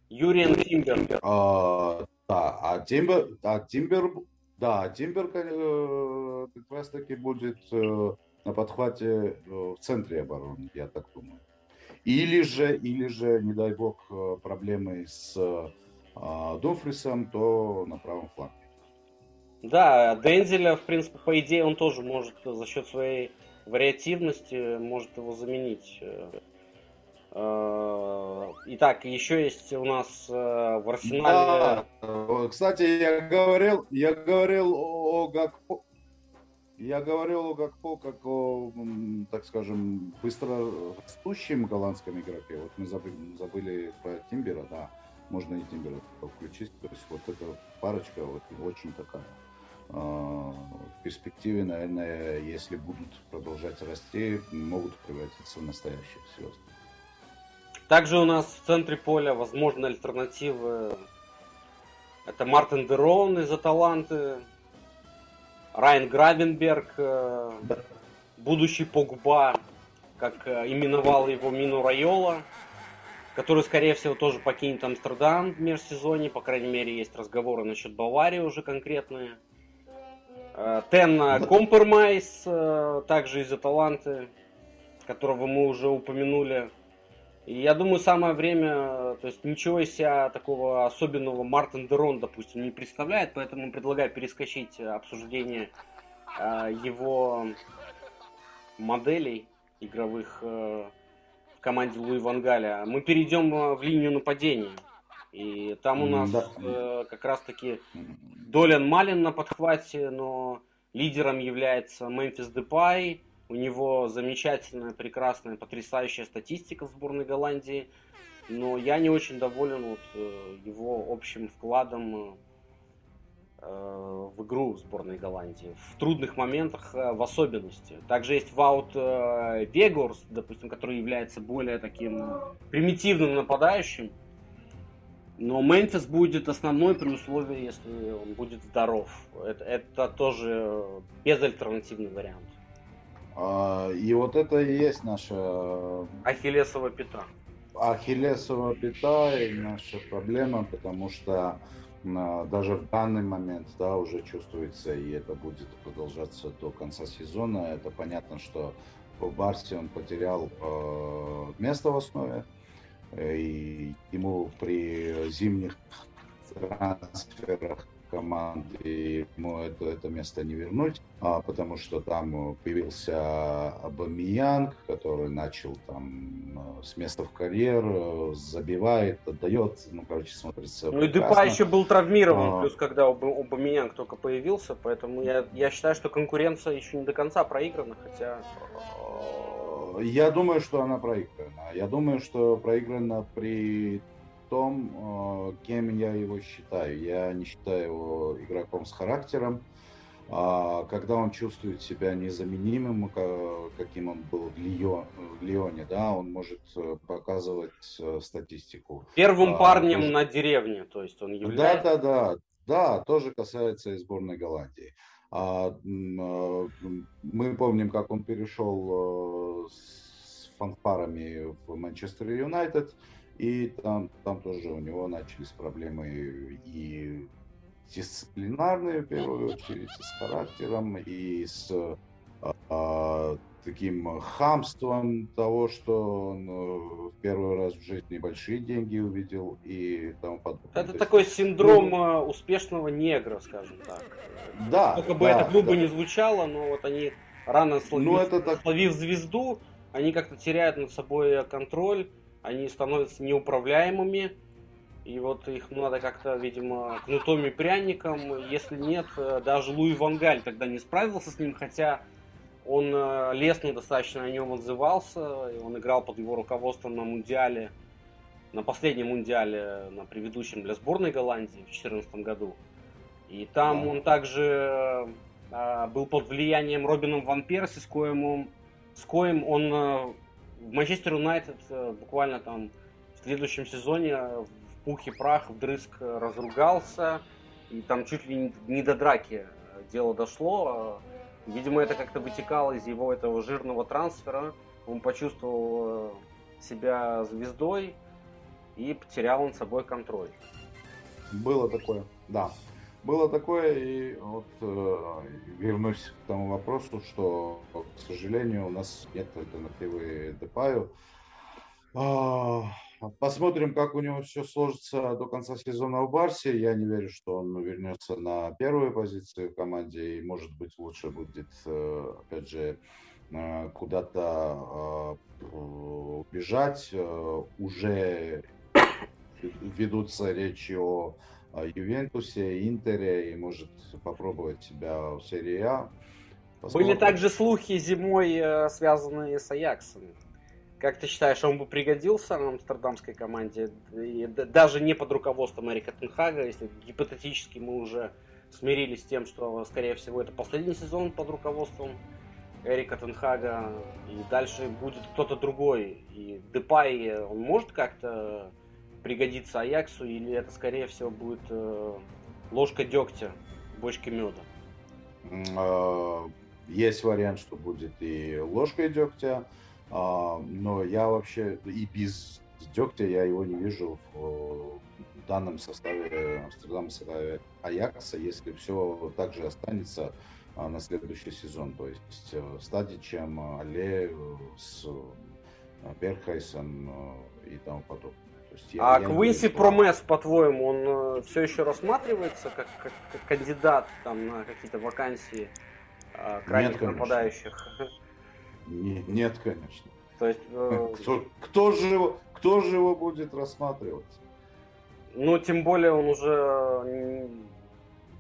Юриан Тимбер. А, да, а Тимбер, а Тимбер, да, Тимбер э, как раз таки будет э, на подхвате в центре обороны, я так думаю. Или же, или же, не дай бог, проблемы с Думфрисом, то на правом фланге. Да, Дензеля, в принципе, по идее, он тоже может за счет своей вариативности может его заменить. Э, итак, еще есть у нас э, в арсенале. Да. Кстати, я говорил, я говорил о Гакпо. Я говорил о Гакпо как о, так скажем, быстро растущем голландском игроке. Вот мы забыли, забыли про Тимбера, да. Можно и Тимбера включить. То есть вот эта парочка вот очень такая в перспективе, наверное, если будут продолжать расти, могут превратиться в настоящих звезд. Также у нас в центре поля возможны альтернативы. Это Мартин Дерон из Аталанты, Райан Гравенберг, э, да. будущий Погба, как э, именовал его Мину Райола, который, скорее всего, тоже покинет Амстердам в межсезонье. По крайней мере, есть разговоры насчет Баварии уже конкретные. Тён Копмейнерс, э, также из Аталанты, которого мы уже упомянули. И я думаю, самое время, то есть ничего из себя такого особенного Мартен де Рон, допустим, не представляет, поэтому предлагаю перескочить обсуждение э, его моделей игровых э, в команде Луи Вангаля. Мы перейдем в линию нападения. И там у нас да. э, как раз-таки Долин Малин на подхвате, но лидером является Мемфис Депай. У него замечательная, прекрасная, потрясающая статистика в сборной Голландии. Но я не очень доволен вот, э, его общим вкладом э, в игру сборной Голландии. В трудных моментах э, в особенности. Также есть Ваут э, Вегорс, допустим, который является более таким примитивным нападающим. Но Мемфис будет основной при условии, если он будет здоров. Это, это тоже безальтернативный вариант. А, и вот это и есть наша... Ахиллесова пята. Ахиллесова пята и наша проблема, потому что даже в данный момент, да, уже чувствуется, и это будет продолжаться до конца сезона. Это понятно, что в Барсе он потерял э, место в основе, и ему при зимних трансферах команды ему это, это место не вернуть, а, потому что там появился Абамиянг, который начал там с места в карьер, забивает, отдает, ну, короче, смотрится Ну и Депа еще был травмирован, а... плюс когда Абамиянг только появился, поэтому я, я считаю, что конкуренция еще не до конца проиграна, хотя я думаю, что она проиграна. Я думаю, что проиграна при том, э, кем я его считаю. Я не считаю его игроком с характером. А когда он чувствует себя незаменимым, каким он был в, Лион, в Лионе, да, он может э, показывать э, статистику. Первым а, парнем тоже... на деревне, то есть он является... Да, да, да, да, тоже касается и сборной Голландии. А, мы помним, как он перешел с фанфарами в Манчестер Юнайтед. И там, там тоже у него начались проблемы и дисциплинарные, в первую очередь, и с характером, и с а, таким хамством того, что он э, в первый раз в жизни большие деньги увидел и тому подобное. Это То такой есть, синдром ну, успешного негра, скажем так. Да. Только бы да, это грубо да. не звучало, но вот они рано словив, ну, это так... словив звезду, они как-то теряют над собой контроль они становятся неуправляемыми, и вот их надо как-то, видимо, кнутом и пряником. Если нет, э, даже Луи Вангаль тогда не справился с ним, хотя он э, лестно достаточно о нем отзывался, и он играл под его руководством на Мундиале, на последнем Мундиале, на предыдущем для сборной Голландии в 2014 году. И там он также э, был под влиянием Робином Ван Перси, с коим с коим он Манчестер Юнайтед э, буквально там в следующем сезоне в пух и прах вдрызг разругался, и там чуть ли не до драки дело дошло. Видимо, это как-то вытекало из его этого жирного трансфера. Он почувствовал э, себя звездой и потерял над собой контроль. Было такое, да. Было такое, и вот э, вернусь к тому вопросу, что, к сожалению, у нас нет альтернативы Депаю. А, посмотрим, как у него все сложится до конца сезона в Барсе. Я не верю, что он вернется на первую позицию в команде, и, может быть, лучше будет, э, опять же, э, куда-то э, бежать. Уже ведутся речи о Ювентусе, Интере и может попробовать себя в серии А. Посмотрим. Были также слухи зимой, э, связанные с Аяксом. Как ты считаешь, он бы пригодился на амстердамской команде? И даже не под руководством Эрика Тенхага, если гипотетически мы уже смирились с тем, что, скорее всего, это последний сезон под руководством Эрика Тенхага, и дальше будет кто-то другой. И Депай, он может как-то пригодится Аяксу, или это, скорее всего, будет э, ложка дегтя бочке меда? А, есть вариант, что будет и ложкой дегтя, а, но я вообще и без дегтя я его не вижу в данном составе Амстердамского Аякса, если все так же останется а, на следующий сезон. То есть э, с чем Але, с э, Берхайсом э, и тому подобное есть я, а Квинси Промес, по-твоему, он э, все еще рассматривается как, как, как кандидат там, на какие-то вакансии э, крайних нет, нападающих? Не, нет, конечно. То есть, э... кто, кто, же его, кто же его будет рассматривать? Ну, тем более он уже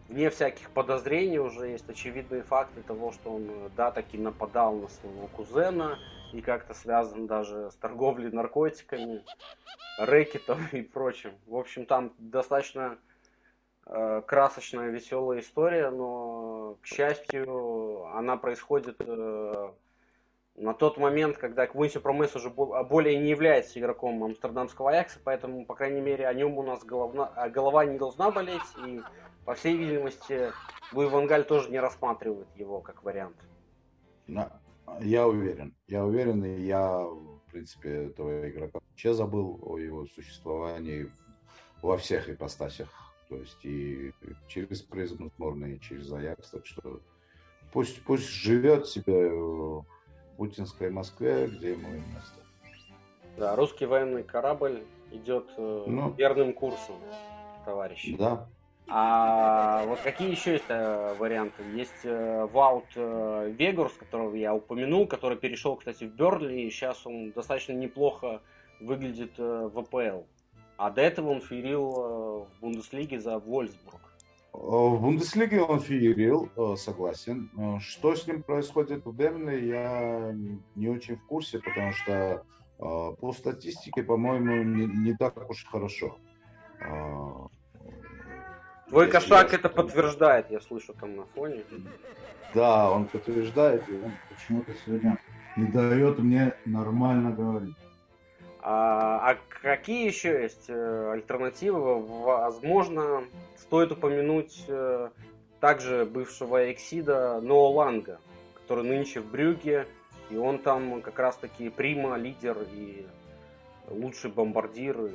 вне всяких подозрений уже есть очевидные факты того, что он, э, да, таки нападал на своего кузена и как-то связан даже с торговлей наркотиками рэкетом и прочим. В общем, там достаточно э, красочная, веселая история, но, к счастью, она происходит э, на тот момент, когда Квинси Промес уже более не является игроком амстердамского Аякса, поэтому, по крайней мере, о нем у нас головна, голова не должна болеть, и, по всей видимости, Луи Вангаль тоже не рассматривает его как вариант. Я уверен, я уверен, и я, в принципе, этого игрока вообще забыл о его существовании во всех ипостасях, то есть и через призму сборной, и через Аякс, так что пусть, пусть живет себе путинской Москве, где ему и место. Да, русский военный корабль идет э, ну, верным курсом, товарищи. Да. А вот какие еще есть э, варианты? Есть э, Ваут э, Вегурс, которого я упомянул, который перешел, кстати, в Берли, и сейчас он достаточно неплохо выглядит э, в АПЛ. А до этого он ферил э, в Бундеслиге за Вольсбург. Э, в Бундеслиге он феерил, э, согласен. Э, что с ним происходит в Берне, я не очень в курсе, потому что по статистике, по-моему, не, не так уж хорошо. Твой кошак это подтверждает, я слышу там на фоне. Да, он подтверждает, и он почему-то сегодня не дает мне нормально говорить. А, а какие еще есть э, альтернативы? Возможно, стоит упомянуть э, также бывшего Эксида Ноа Ланга, который нынче в Брюге, и он там как раз-таки прима, лидер и лучший бомбардир и,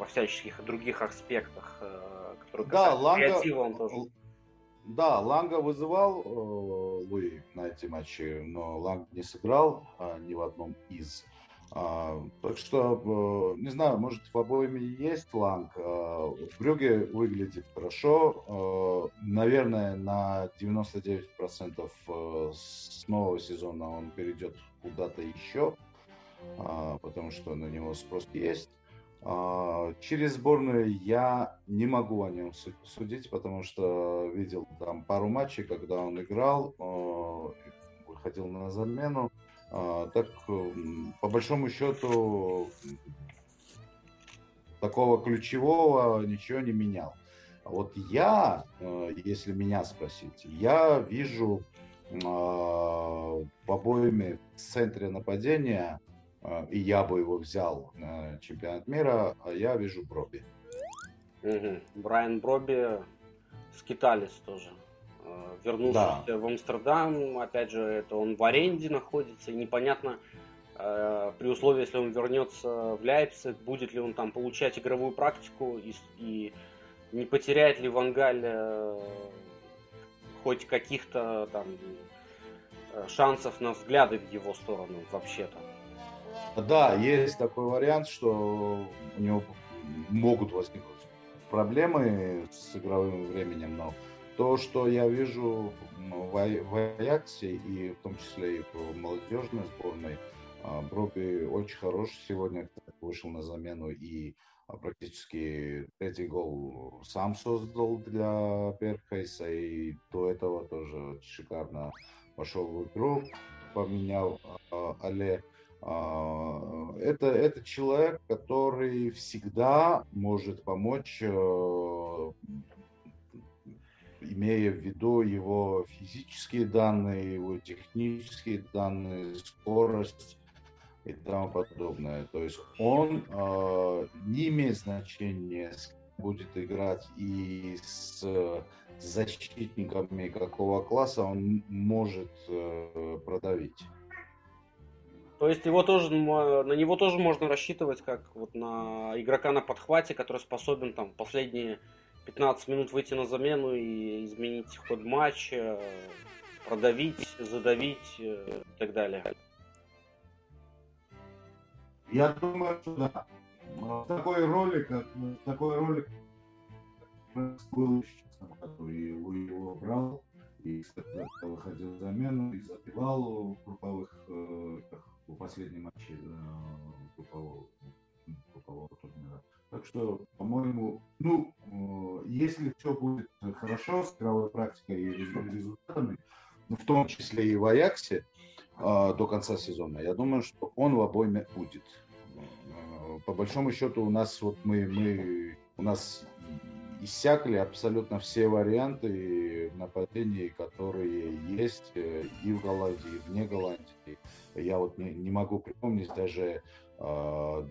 во всяческих других аспектах, э, которые да, Ланга, он тоже. Да, Ланга вызывал э, Луи на эти матчи, но Ланг не сыграл а, ни в одном из. А, так что, э, не знаю, может, в обоими есть ланг. В Брюге выглядит хорошо. А, наверное, на 99% э, с нового сезона он перейдет куда-то еще, потому что на него спрос есть. Через сборную я не могу о нем судить, потому что видел там пару матчей, когда он играл, выходил на замену. А, так, по большому счету, такого ключевого ничего не менял. Вот я, э, если меня спросить, я вижу а, в обоими в центре нападения, а, и я бы его взял на чемпионат мира, а я вижу Броби. Угу. Брайан Броби, скиталец тоже. Э, вернувшийся да. в Амстердам, опять же, это он в аренде находится, и непонятно, э, при условии, если он вернется в Ляйпциг, будет ли он там получать игровую практику и, и не потеряет ли Вангаль э, хоть каких-то там шансов на взгляды в его сторону вообще-то. Да, есть такой вариант, что у него могут возникнуть проблемы с игровым временем, но то, что я вижу в, в Аяксе, и в том числе и в молодежной сборной, а, Броби очень хорош сегодня, вышел на замену и а, практически третий гол сам создал для Берхайса, и до этого тоже шикарно пошел в игру, поменял а, Але. Это, это человек, который всегда может помочь э, имея в виду его физические данные, его технические данные, скорость и тому подобное. То есть он э, не имеет значения, будет играть и с защитниками какого класса он может э, продавить. То есть его тоже, на него тоже можно рассчитывать как вот на игрока на подхвате, который способен там последние 15 минут выйти на замену и изменить ход матча, продавить, задавить э, и так далее. Я думаю, что да. Такой роли, как в такой роли был и его брал, и выходил замену, и забивал в групповых, э, в последнем матче э, группового, группового турнира. Так что, по-моему, ну, э, если все будет хорошо с игровой практикой и результатами, ну, в том числе и в Аяксе, э, до конца сезона, я думаю, что он в обойме будет. Э, по большому счету у нас вот мы, мы у нас иссякли абсолютно все варианты нападений, которые есть э, и в Голландии, и вне Голландии. Я вот не, не могу припомнить даже э,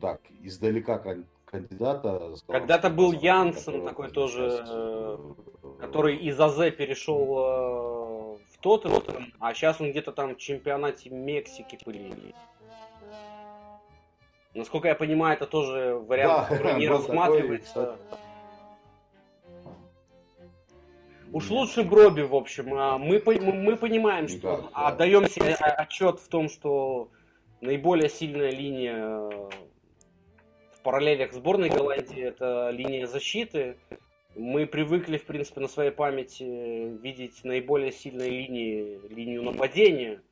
так, издалека кандидата. Когда-то был Янсен такой тоже, э, который из АЗ перешел э, в Тоттенхэм, а сейчас он где-то там в чемпионате Мексики пылили. Насколько я понимаю, это тоже вариант, да, который не рассматривается. Такой, Уж лучше Броби, в общем. А мы, мы, понимаем, что да, отдаем себе отчет в том, что наиболее сильная линия в параллелях сборной Голландии это линия защиты. Мы привыкли, в принципе, на своей памяти видеть наиболее сильные линии, линию нападения,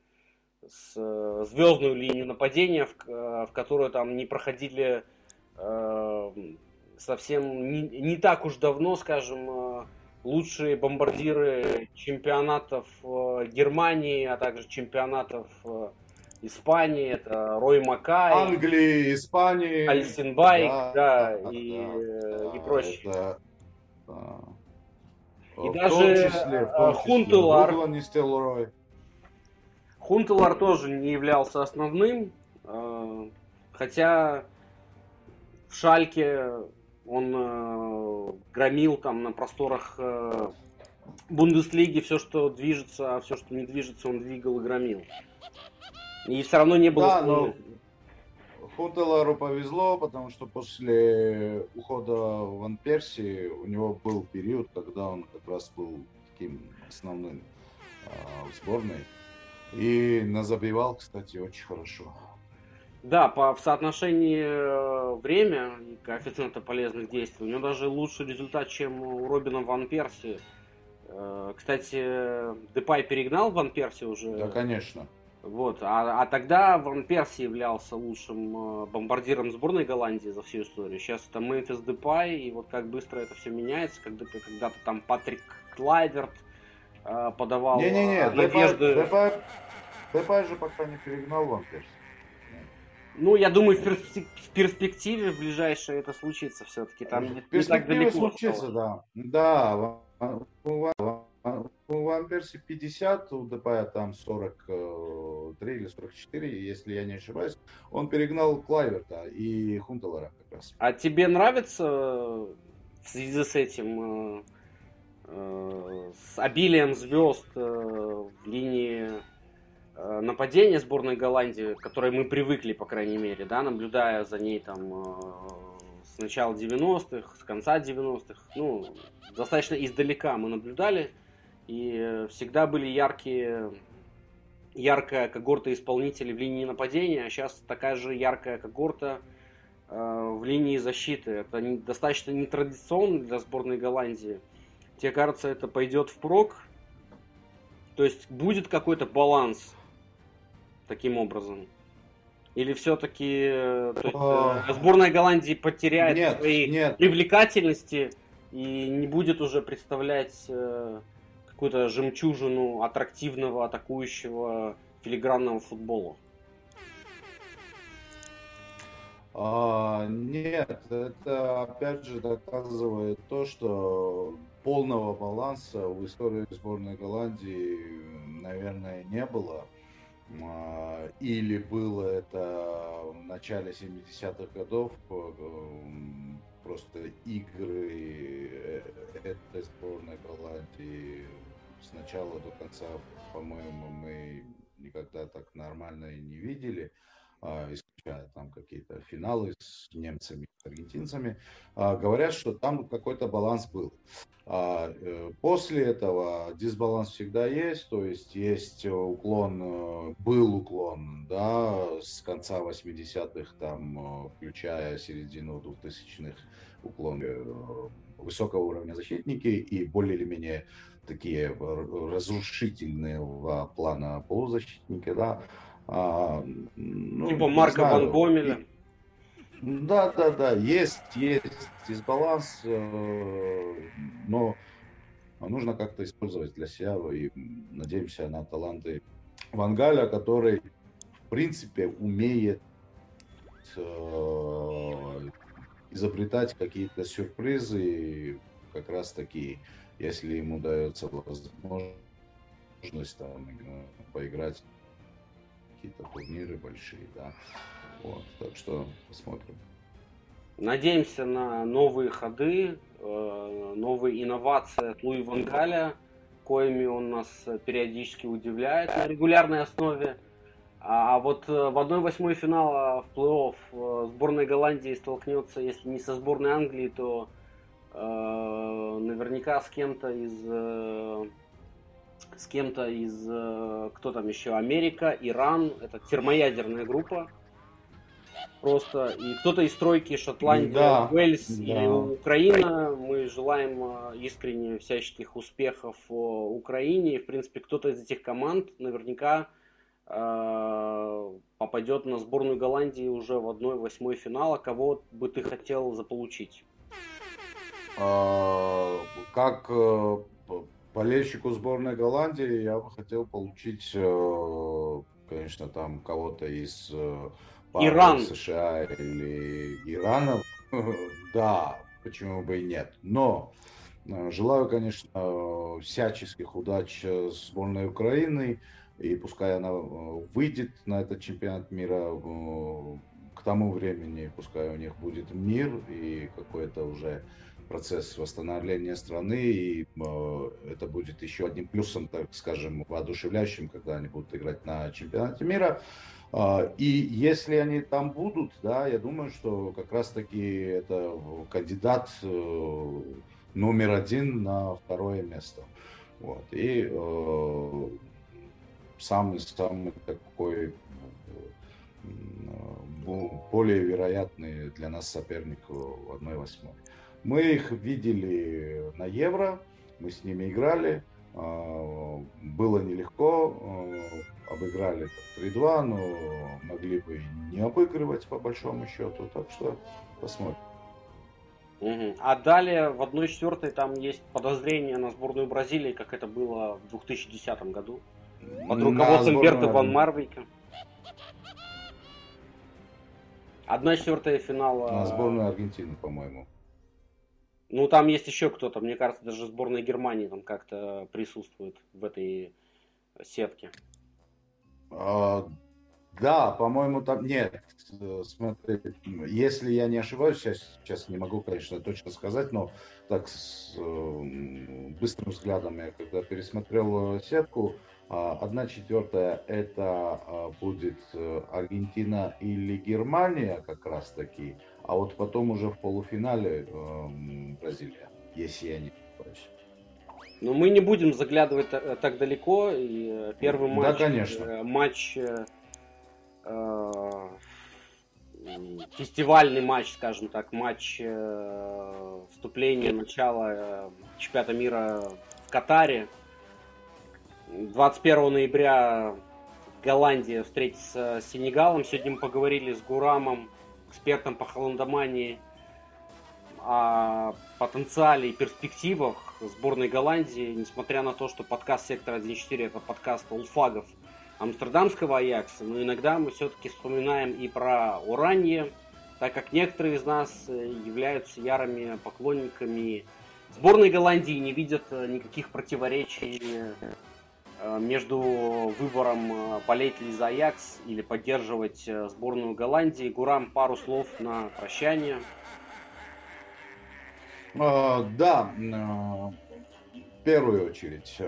с, звездную линию нападения, в, в которую там не проходили э, совсем не, не так уж давно, скажем, э, лучшие бомбардиры чемпионатов э, Германии, а также чемпионатов э, Испании. Это Рой Макай. Англии, Испании. Альсенбайк, да, да, да, и, да, э, и прочее. Это, да. И в даже числе, Хунтелар. Хунтелар тоже не являлся основным, хотя в Шальке он э, громил там на просторах э, Бундеслиги все, что движется, а все, что не движется, он двигал и громил. И все равно не было... Да, но Хунтелару повезло, потому что после ухода Ван Перси у него был период, когда он как раз был таким основным э, в сборной. И назабивал, кстати, очень хорошо. Да, по, в соотношении э, время и коэффициента полезных действий у него даже лучший результат, чем у Робина Ван Перси. Э, кстати, Депай перегнал Ван Перси уже. Да, конечно. Вот, а, а тогда Ван Перси являлся лучшим э, бомбардиром сборной Голландии за всю историю. Сейчас это Мемфис Депай, и вот как быстро это все меняется, когда когда-то там Патрик Клайверт подавал не, не, не, надежды. Депай, Депай же пока не перегнал Ван Перси. Ну, я думаю, в, перспективе, в перспективе в ближайшее это случится все-таки. Там в не, так далеко. случится, да. Да, у Ван Перси 50, у Депая там 43 или 44, если я не ошибаюсь. Он перегнал Клайверта и Хунтелера как раз. А тебе нравится в связи с этим, э, э, с обилием звезд э, в линии Э, нападение сборной Голландии, к которой мы привыкли, по крайней мере, да, наблюдая за ней там э, с начала 90-х, с конца 90-х, ну, достаточно издалека мы наблюдали, и всегда были яркие, яркая когорта исполнителей в линии нападения, а сейчас такая же яркая когорта э, в линии защиты. Это не, достаточно нетрадиционно для сборной Голландии. Тебе кажется, это пойдет впрок? То есть будет какой-то баланс таким образом? Или все-таки э, э, сборная Голландии потеряет нет, свои нет. привлекательности и не будет уже представлять э, какую-то жемчужину аттрактивного атакующего филигранного футбола? А, нет, это опять же доказывает то, что полного баланса в истории сборной Голландии, наверное, не было. А, или было это в начале 70-х годов, э, просто игры э, этой сборной Голландии с начала до конца, по-моему, мы никогда так нормально и не видели, а, исключая там какие-то финалы с немцами, с аргентинцами, а, говорят, что там какой-то баланс был. А э, после этого дисбаланс всегда есть, то есть есть уклон, э, был уклон, да, с конца 80-х, там, э, включая середину 2000-х, уклон высокого уровня защитники и более или менее такие разрушительные плана полузащитники, да. А, ну, типа Марка Ван Гомеля. Да, да, да, есть, есть дисбаланс, э, но нужно как-то использовать для себя и надеемся на таланты Вангаля, который в принципе умеет э, изобретать какие-то сюрпризы, как раз таки, если ему дается возможность там, поиграть какие-то турниры большие, да. Вот, так что посмотрим. Надеемся на новые ходы, э, новые инновации от Луи Вангаля, коими он нас периодически удивляет на регулярной основе. А вот э, в 1-8 финала в плей-офф э, сборная Голландии столкнется, если не со сборной Англии, то э, наверняка с кем-то из э, с кем-то из э, кто там еще Америка, Иран, это термоядерная группа. Просто и кто-то из стройки Шотландия, да, Уэльс да. или Украина. Мы желаем искренне всяческих успехов Украине. И, в принципе, кто-то из этих команд наверняка Э, попадет на сборную Голландии уже в 1-8 финала. Кого бы ты хотел заполучить? А, как э, болельщику сборной Голландии я бы хотел получить, э, конечно, там кого-то из Иран. США или Ирана. Да, почему бы и нет. Но желаю, конечно, всяческих удач сборной Украины и пускай она э, выйдет на этот чемпионат мира э, к тому времени, пускай у них будет мир и какой-то уже процесс восстановления страны, и э, это будет еще одним плюсом, так скажем, воодушевляющим, когда они будут играть на чемпионате мира. Э, и если они там будут, да, я думаю, что как раз-таки это кандидат э, номер один на второе место. Вот. И э, самый-самый такой более вероятный для нас соперник в 1-8. Мы их видели на Евро, мы с ними играли, а, было нелегко, а, обыграли 3-2, но могли бы и не обыгрывать по большому счету, так что посмотрим. Угу. А далее в 1-4 там есть подозрение на сборную Бразилии, как это было в 2010 году. Под руководством Берта Ван. Одна четвертая финала. На сборную Аргентины, по-моему. Ну, там есть еще кто-то. Мне кажется, даже сборная Германии там как-то присутствует в этой сетке. А, да, по-моему, там нет. Смотри, если я не ошибаюсь, сейчас, сейчас не могу, конечно, точно сказать, но так с э, быстрым взглядом я когда пересмотрел сетку, а, одна четвертая это а, будет э, Аргентина или Германия как раз таки, а вот потом уже в полуфинале эм, Бразилия, если я не ошибаюсь. Но мы не будем заглядывать э, так далеко. И э, первый матч, да, конечно. матч э, фестивальный матч, скажем так, матч э, вступления начала э, чемпионата мира в Катаре 21 ноября Голландия встретится с Сенегалом. Сегодня мы поговорили с Гурамом, экспертом по холландомании, о потенциале и перспективах сборной Голландии, несмотря на то, что подкаст Сектора 1.4 это подкаст улфагов амстердамского Аякса, но иногда мы все-таки вспоминаем и про Уранье, так как некоторые из нас являются ярыми поклонниками сборной Голландии, не видят никаких противоречий Э, между выбором э, болеть ли за Аякс или поддерживать э, сборную Голландии. Гурам, пару слов на прощание. А, да, в первую очередь,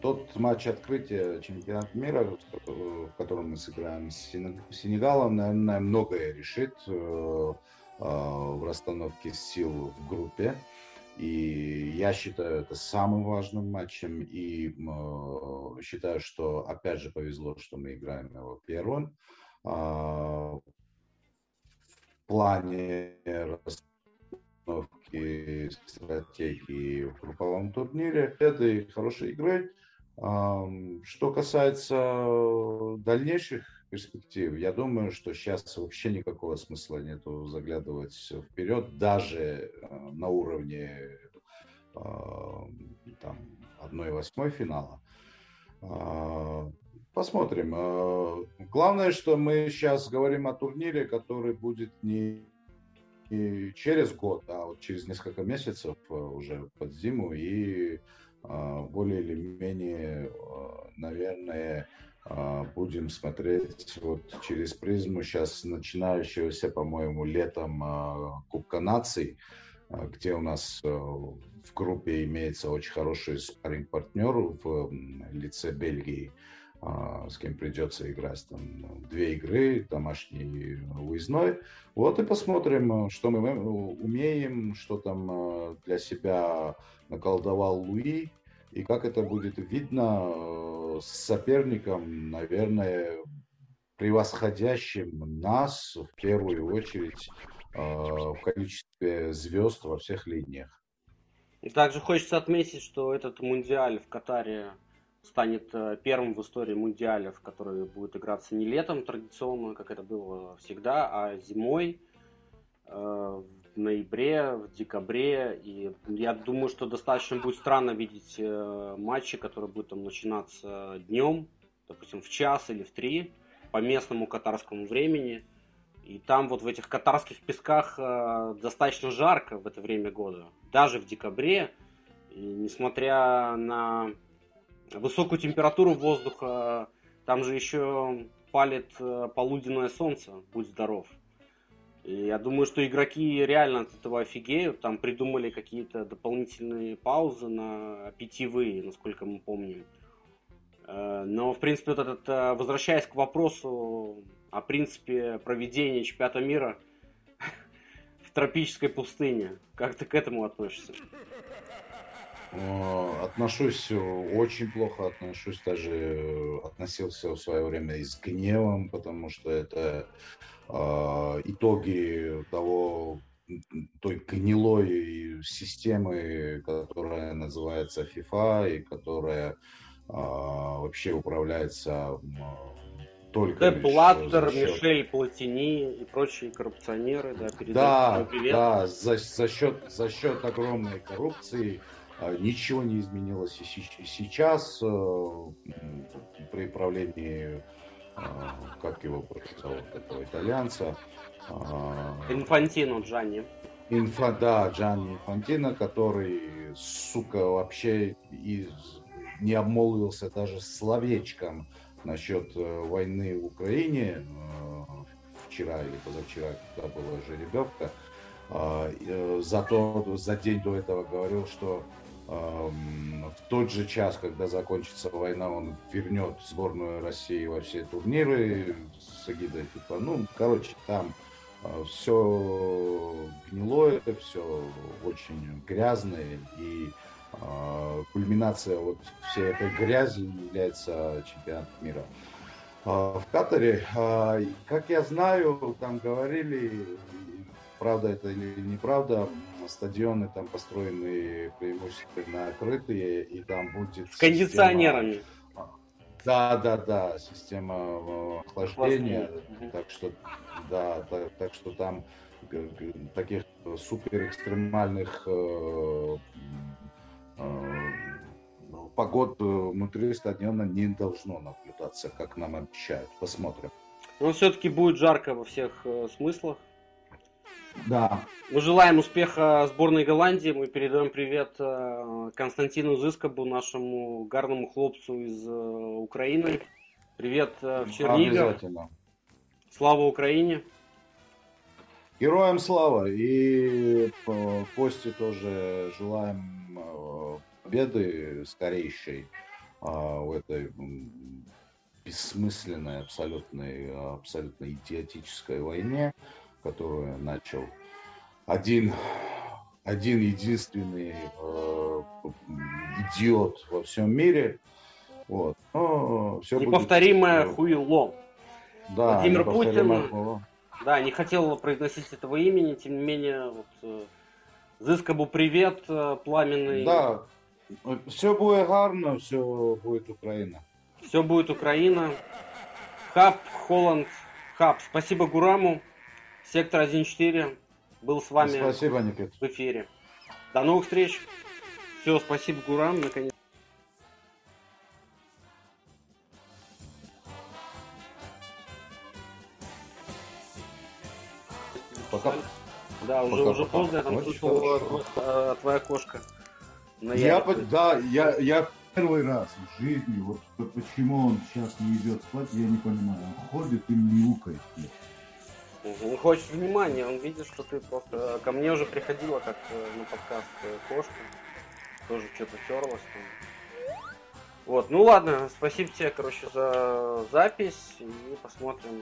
тот матч открытия чемпионата мира, в котором мы сыграем с Сенегалом, наверное, многое решит в расстановке сил в группе. И я считаю это самым важным матчем. И э, считаю, что опять же повезло, что мы играем его первым. Э, в плане расстановки стратегии в групповом турнире этой хорошей игры. Э, что касается дальнейших перспектив. Я думаю, что сейчас вообще никакого смысла нету заглядывать вперед, даже э, на уровне э, там, 1-8 финала. Э, посмотрим. Главное, что мы сейчас говорим о турнире, который будет не через год, а вот через несколько месяцев э, уже под зиму и а, более или менее, а, наверное, а, будем смотреть вот через призму сейчас начинающегося, по-моему, летом Кубка наций, где у нас в группе имеется очень хороший спарринг партнер в лице Бельгии. А, с кем придется играть там две игры, домашний и выездной. Вот и посмотрим, что мы умеем, что там для себя наколдовал Луи, и как это будет видно с соперником, наверное, превосходящим нас в первую очередь в количестве звезд во всех линиях. Также хочется отметить, что этот мундиаль в Катаре станет э, первым в истории мундиалев, который будет играться не летом традиционно, как это было всегда, а зимой, э, в ноябре, в декабре. И я думаю, что достаточно будет странно видеть э, матчи, которые будут там начинаться днем, допустим, в час или в три по местному катарскому времени. И там вот в этих катарских песках достаточно жарко в это время года, даже в декабре. И несмотря на высокую температуру воздуха, там же еще палит э, полуденное солнце, будь здоров. И я думаю, что игроки реально от этого офигеют. Там придумали какие-то дополнительные паузы на питьевые, насколько мы помним. Э, но, в принципе, вот этот, э, возвращаясь к вопросу о принципе проведения чемпионата мира в тропической пустыне, как ты к этому относишься? Э, отношусь э, очень плохо, отношусь даже, э, относился в свое время и с гневом, потому что это э, итоги того той гнилой системы, которая называется FIFA и которая э, вообще управляется только Деп Блаттер, счет... Мишель Платини и прочие коррупционеры, да, да, да, за, за счет за счет огромной коррупции ничего не изменилось и сейчас э, при правлении, э, как его зовут, этого итальянца. А, Инфантино Джанни. Инфа, да, Джанни Инфантино, который, сука, вообще и не обмолвился даже словечком насчет э, войны в Украине вчера или позавчера, когда была жеребьевка. А, зато за день до этого говорил, что в тот же час, когда закончится война, он вернет сборную России во все турниры с эгидой типа, ну, короче, там а, все гнилое, все очень грязное, и э, кульминация вот всей этой грязи является чемпионат мира. Э, в Катаре, э, как я знаю, там говорили, правда это или неправда, стадионы там построены преимущественно открытые, и там будет... С кондиционерами. Система... Да, да, да, система э, охлаждения. Так что, да, так, так что там таких супер экстремальных э, э, погод внутри стадиона не должно наблюдаться, как нам обещают. Посмотрим. Но все-таки будет жарко во всех э, смыслах. Да. Мы желаем успеха сборной Голландии. Мы передаем привет э, Константину Зыскобу, нашему гарному хлопцу из э, Украины. Привет э, в Чернигово. Слава Украине. Героям слава. И Косте тоже желаем победы скорейшей в этой бессмысленной, абсолютной, абсолютно идиотической войне которую начал один, один единственный э, идиот во всем мире. Вот. Но все Неповторимое будет... хуйло. Да, Владимир Путин, хуйло. да, не хотел произносить этого имени, тем не менее, вот, э, Зыскобу привет, э, пламенный. Да, все будет гарно, все будет Украина. Все будет Украина. Хаб, Холланд, Хаб. Спасибо Гураму. Сектор 1.4 был с вами спасибо, Никит. в эфире. До новых встреч. Все, спасибо, Гурам. Наконец. Пока. Да, уже. ползает, там Очень слышал, хорошо. э, твоя кошка. на Я, по- да, я, я первый раз в жизни, вот почему он сейчас не идет спать, я не понимаю. Он ходит и мяукает. Мгм. Он хочет внимания, он видит, что ты просто... Ко мне уже приходила как э, на подкаст э, кошка. Тоже что-то терлась там. Вот, ну ладно, спасибо тебе, короче, за запись. И посмотрим,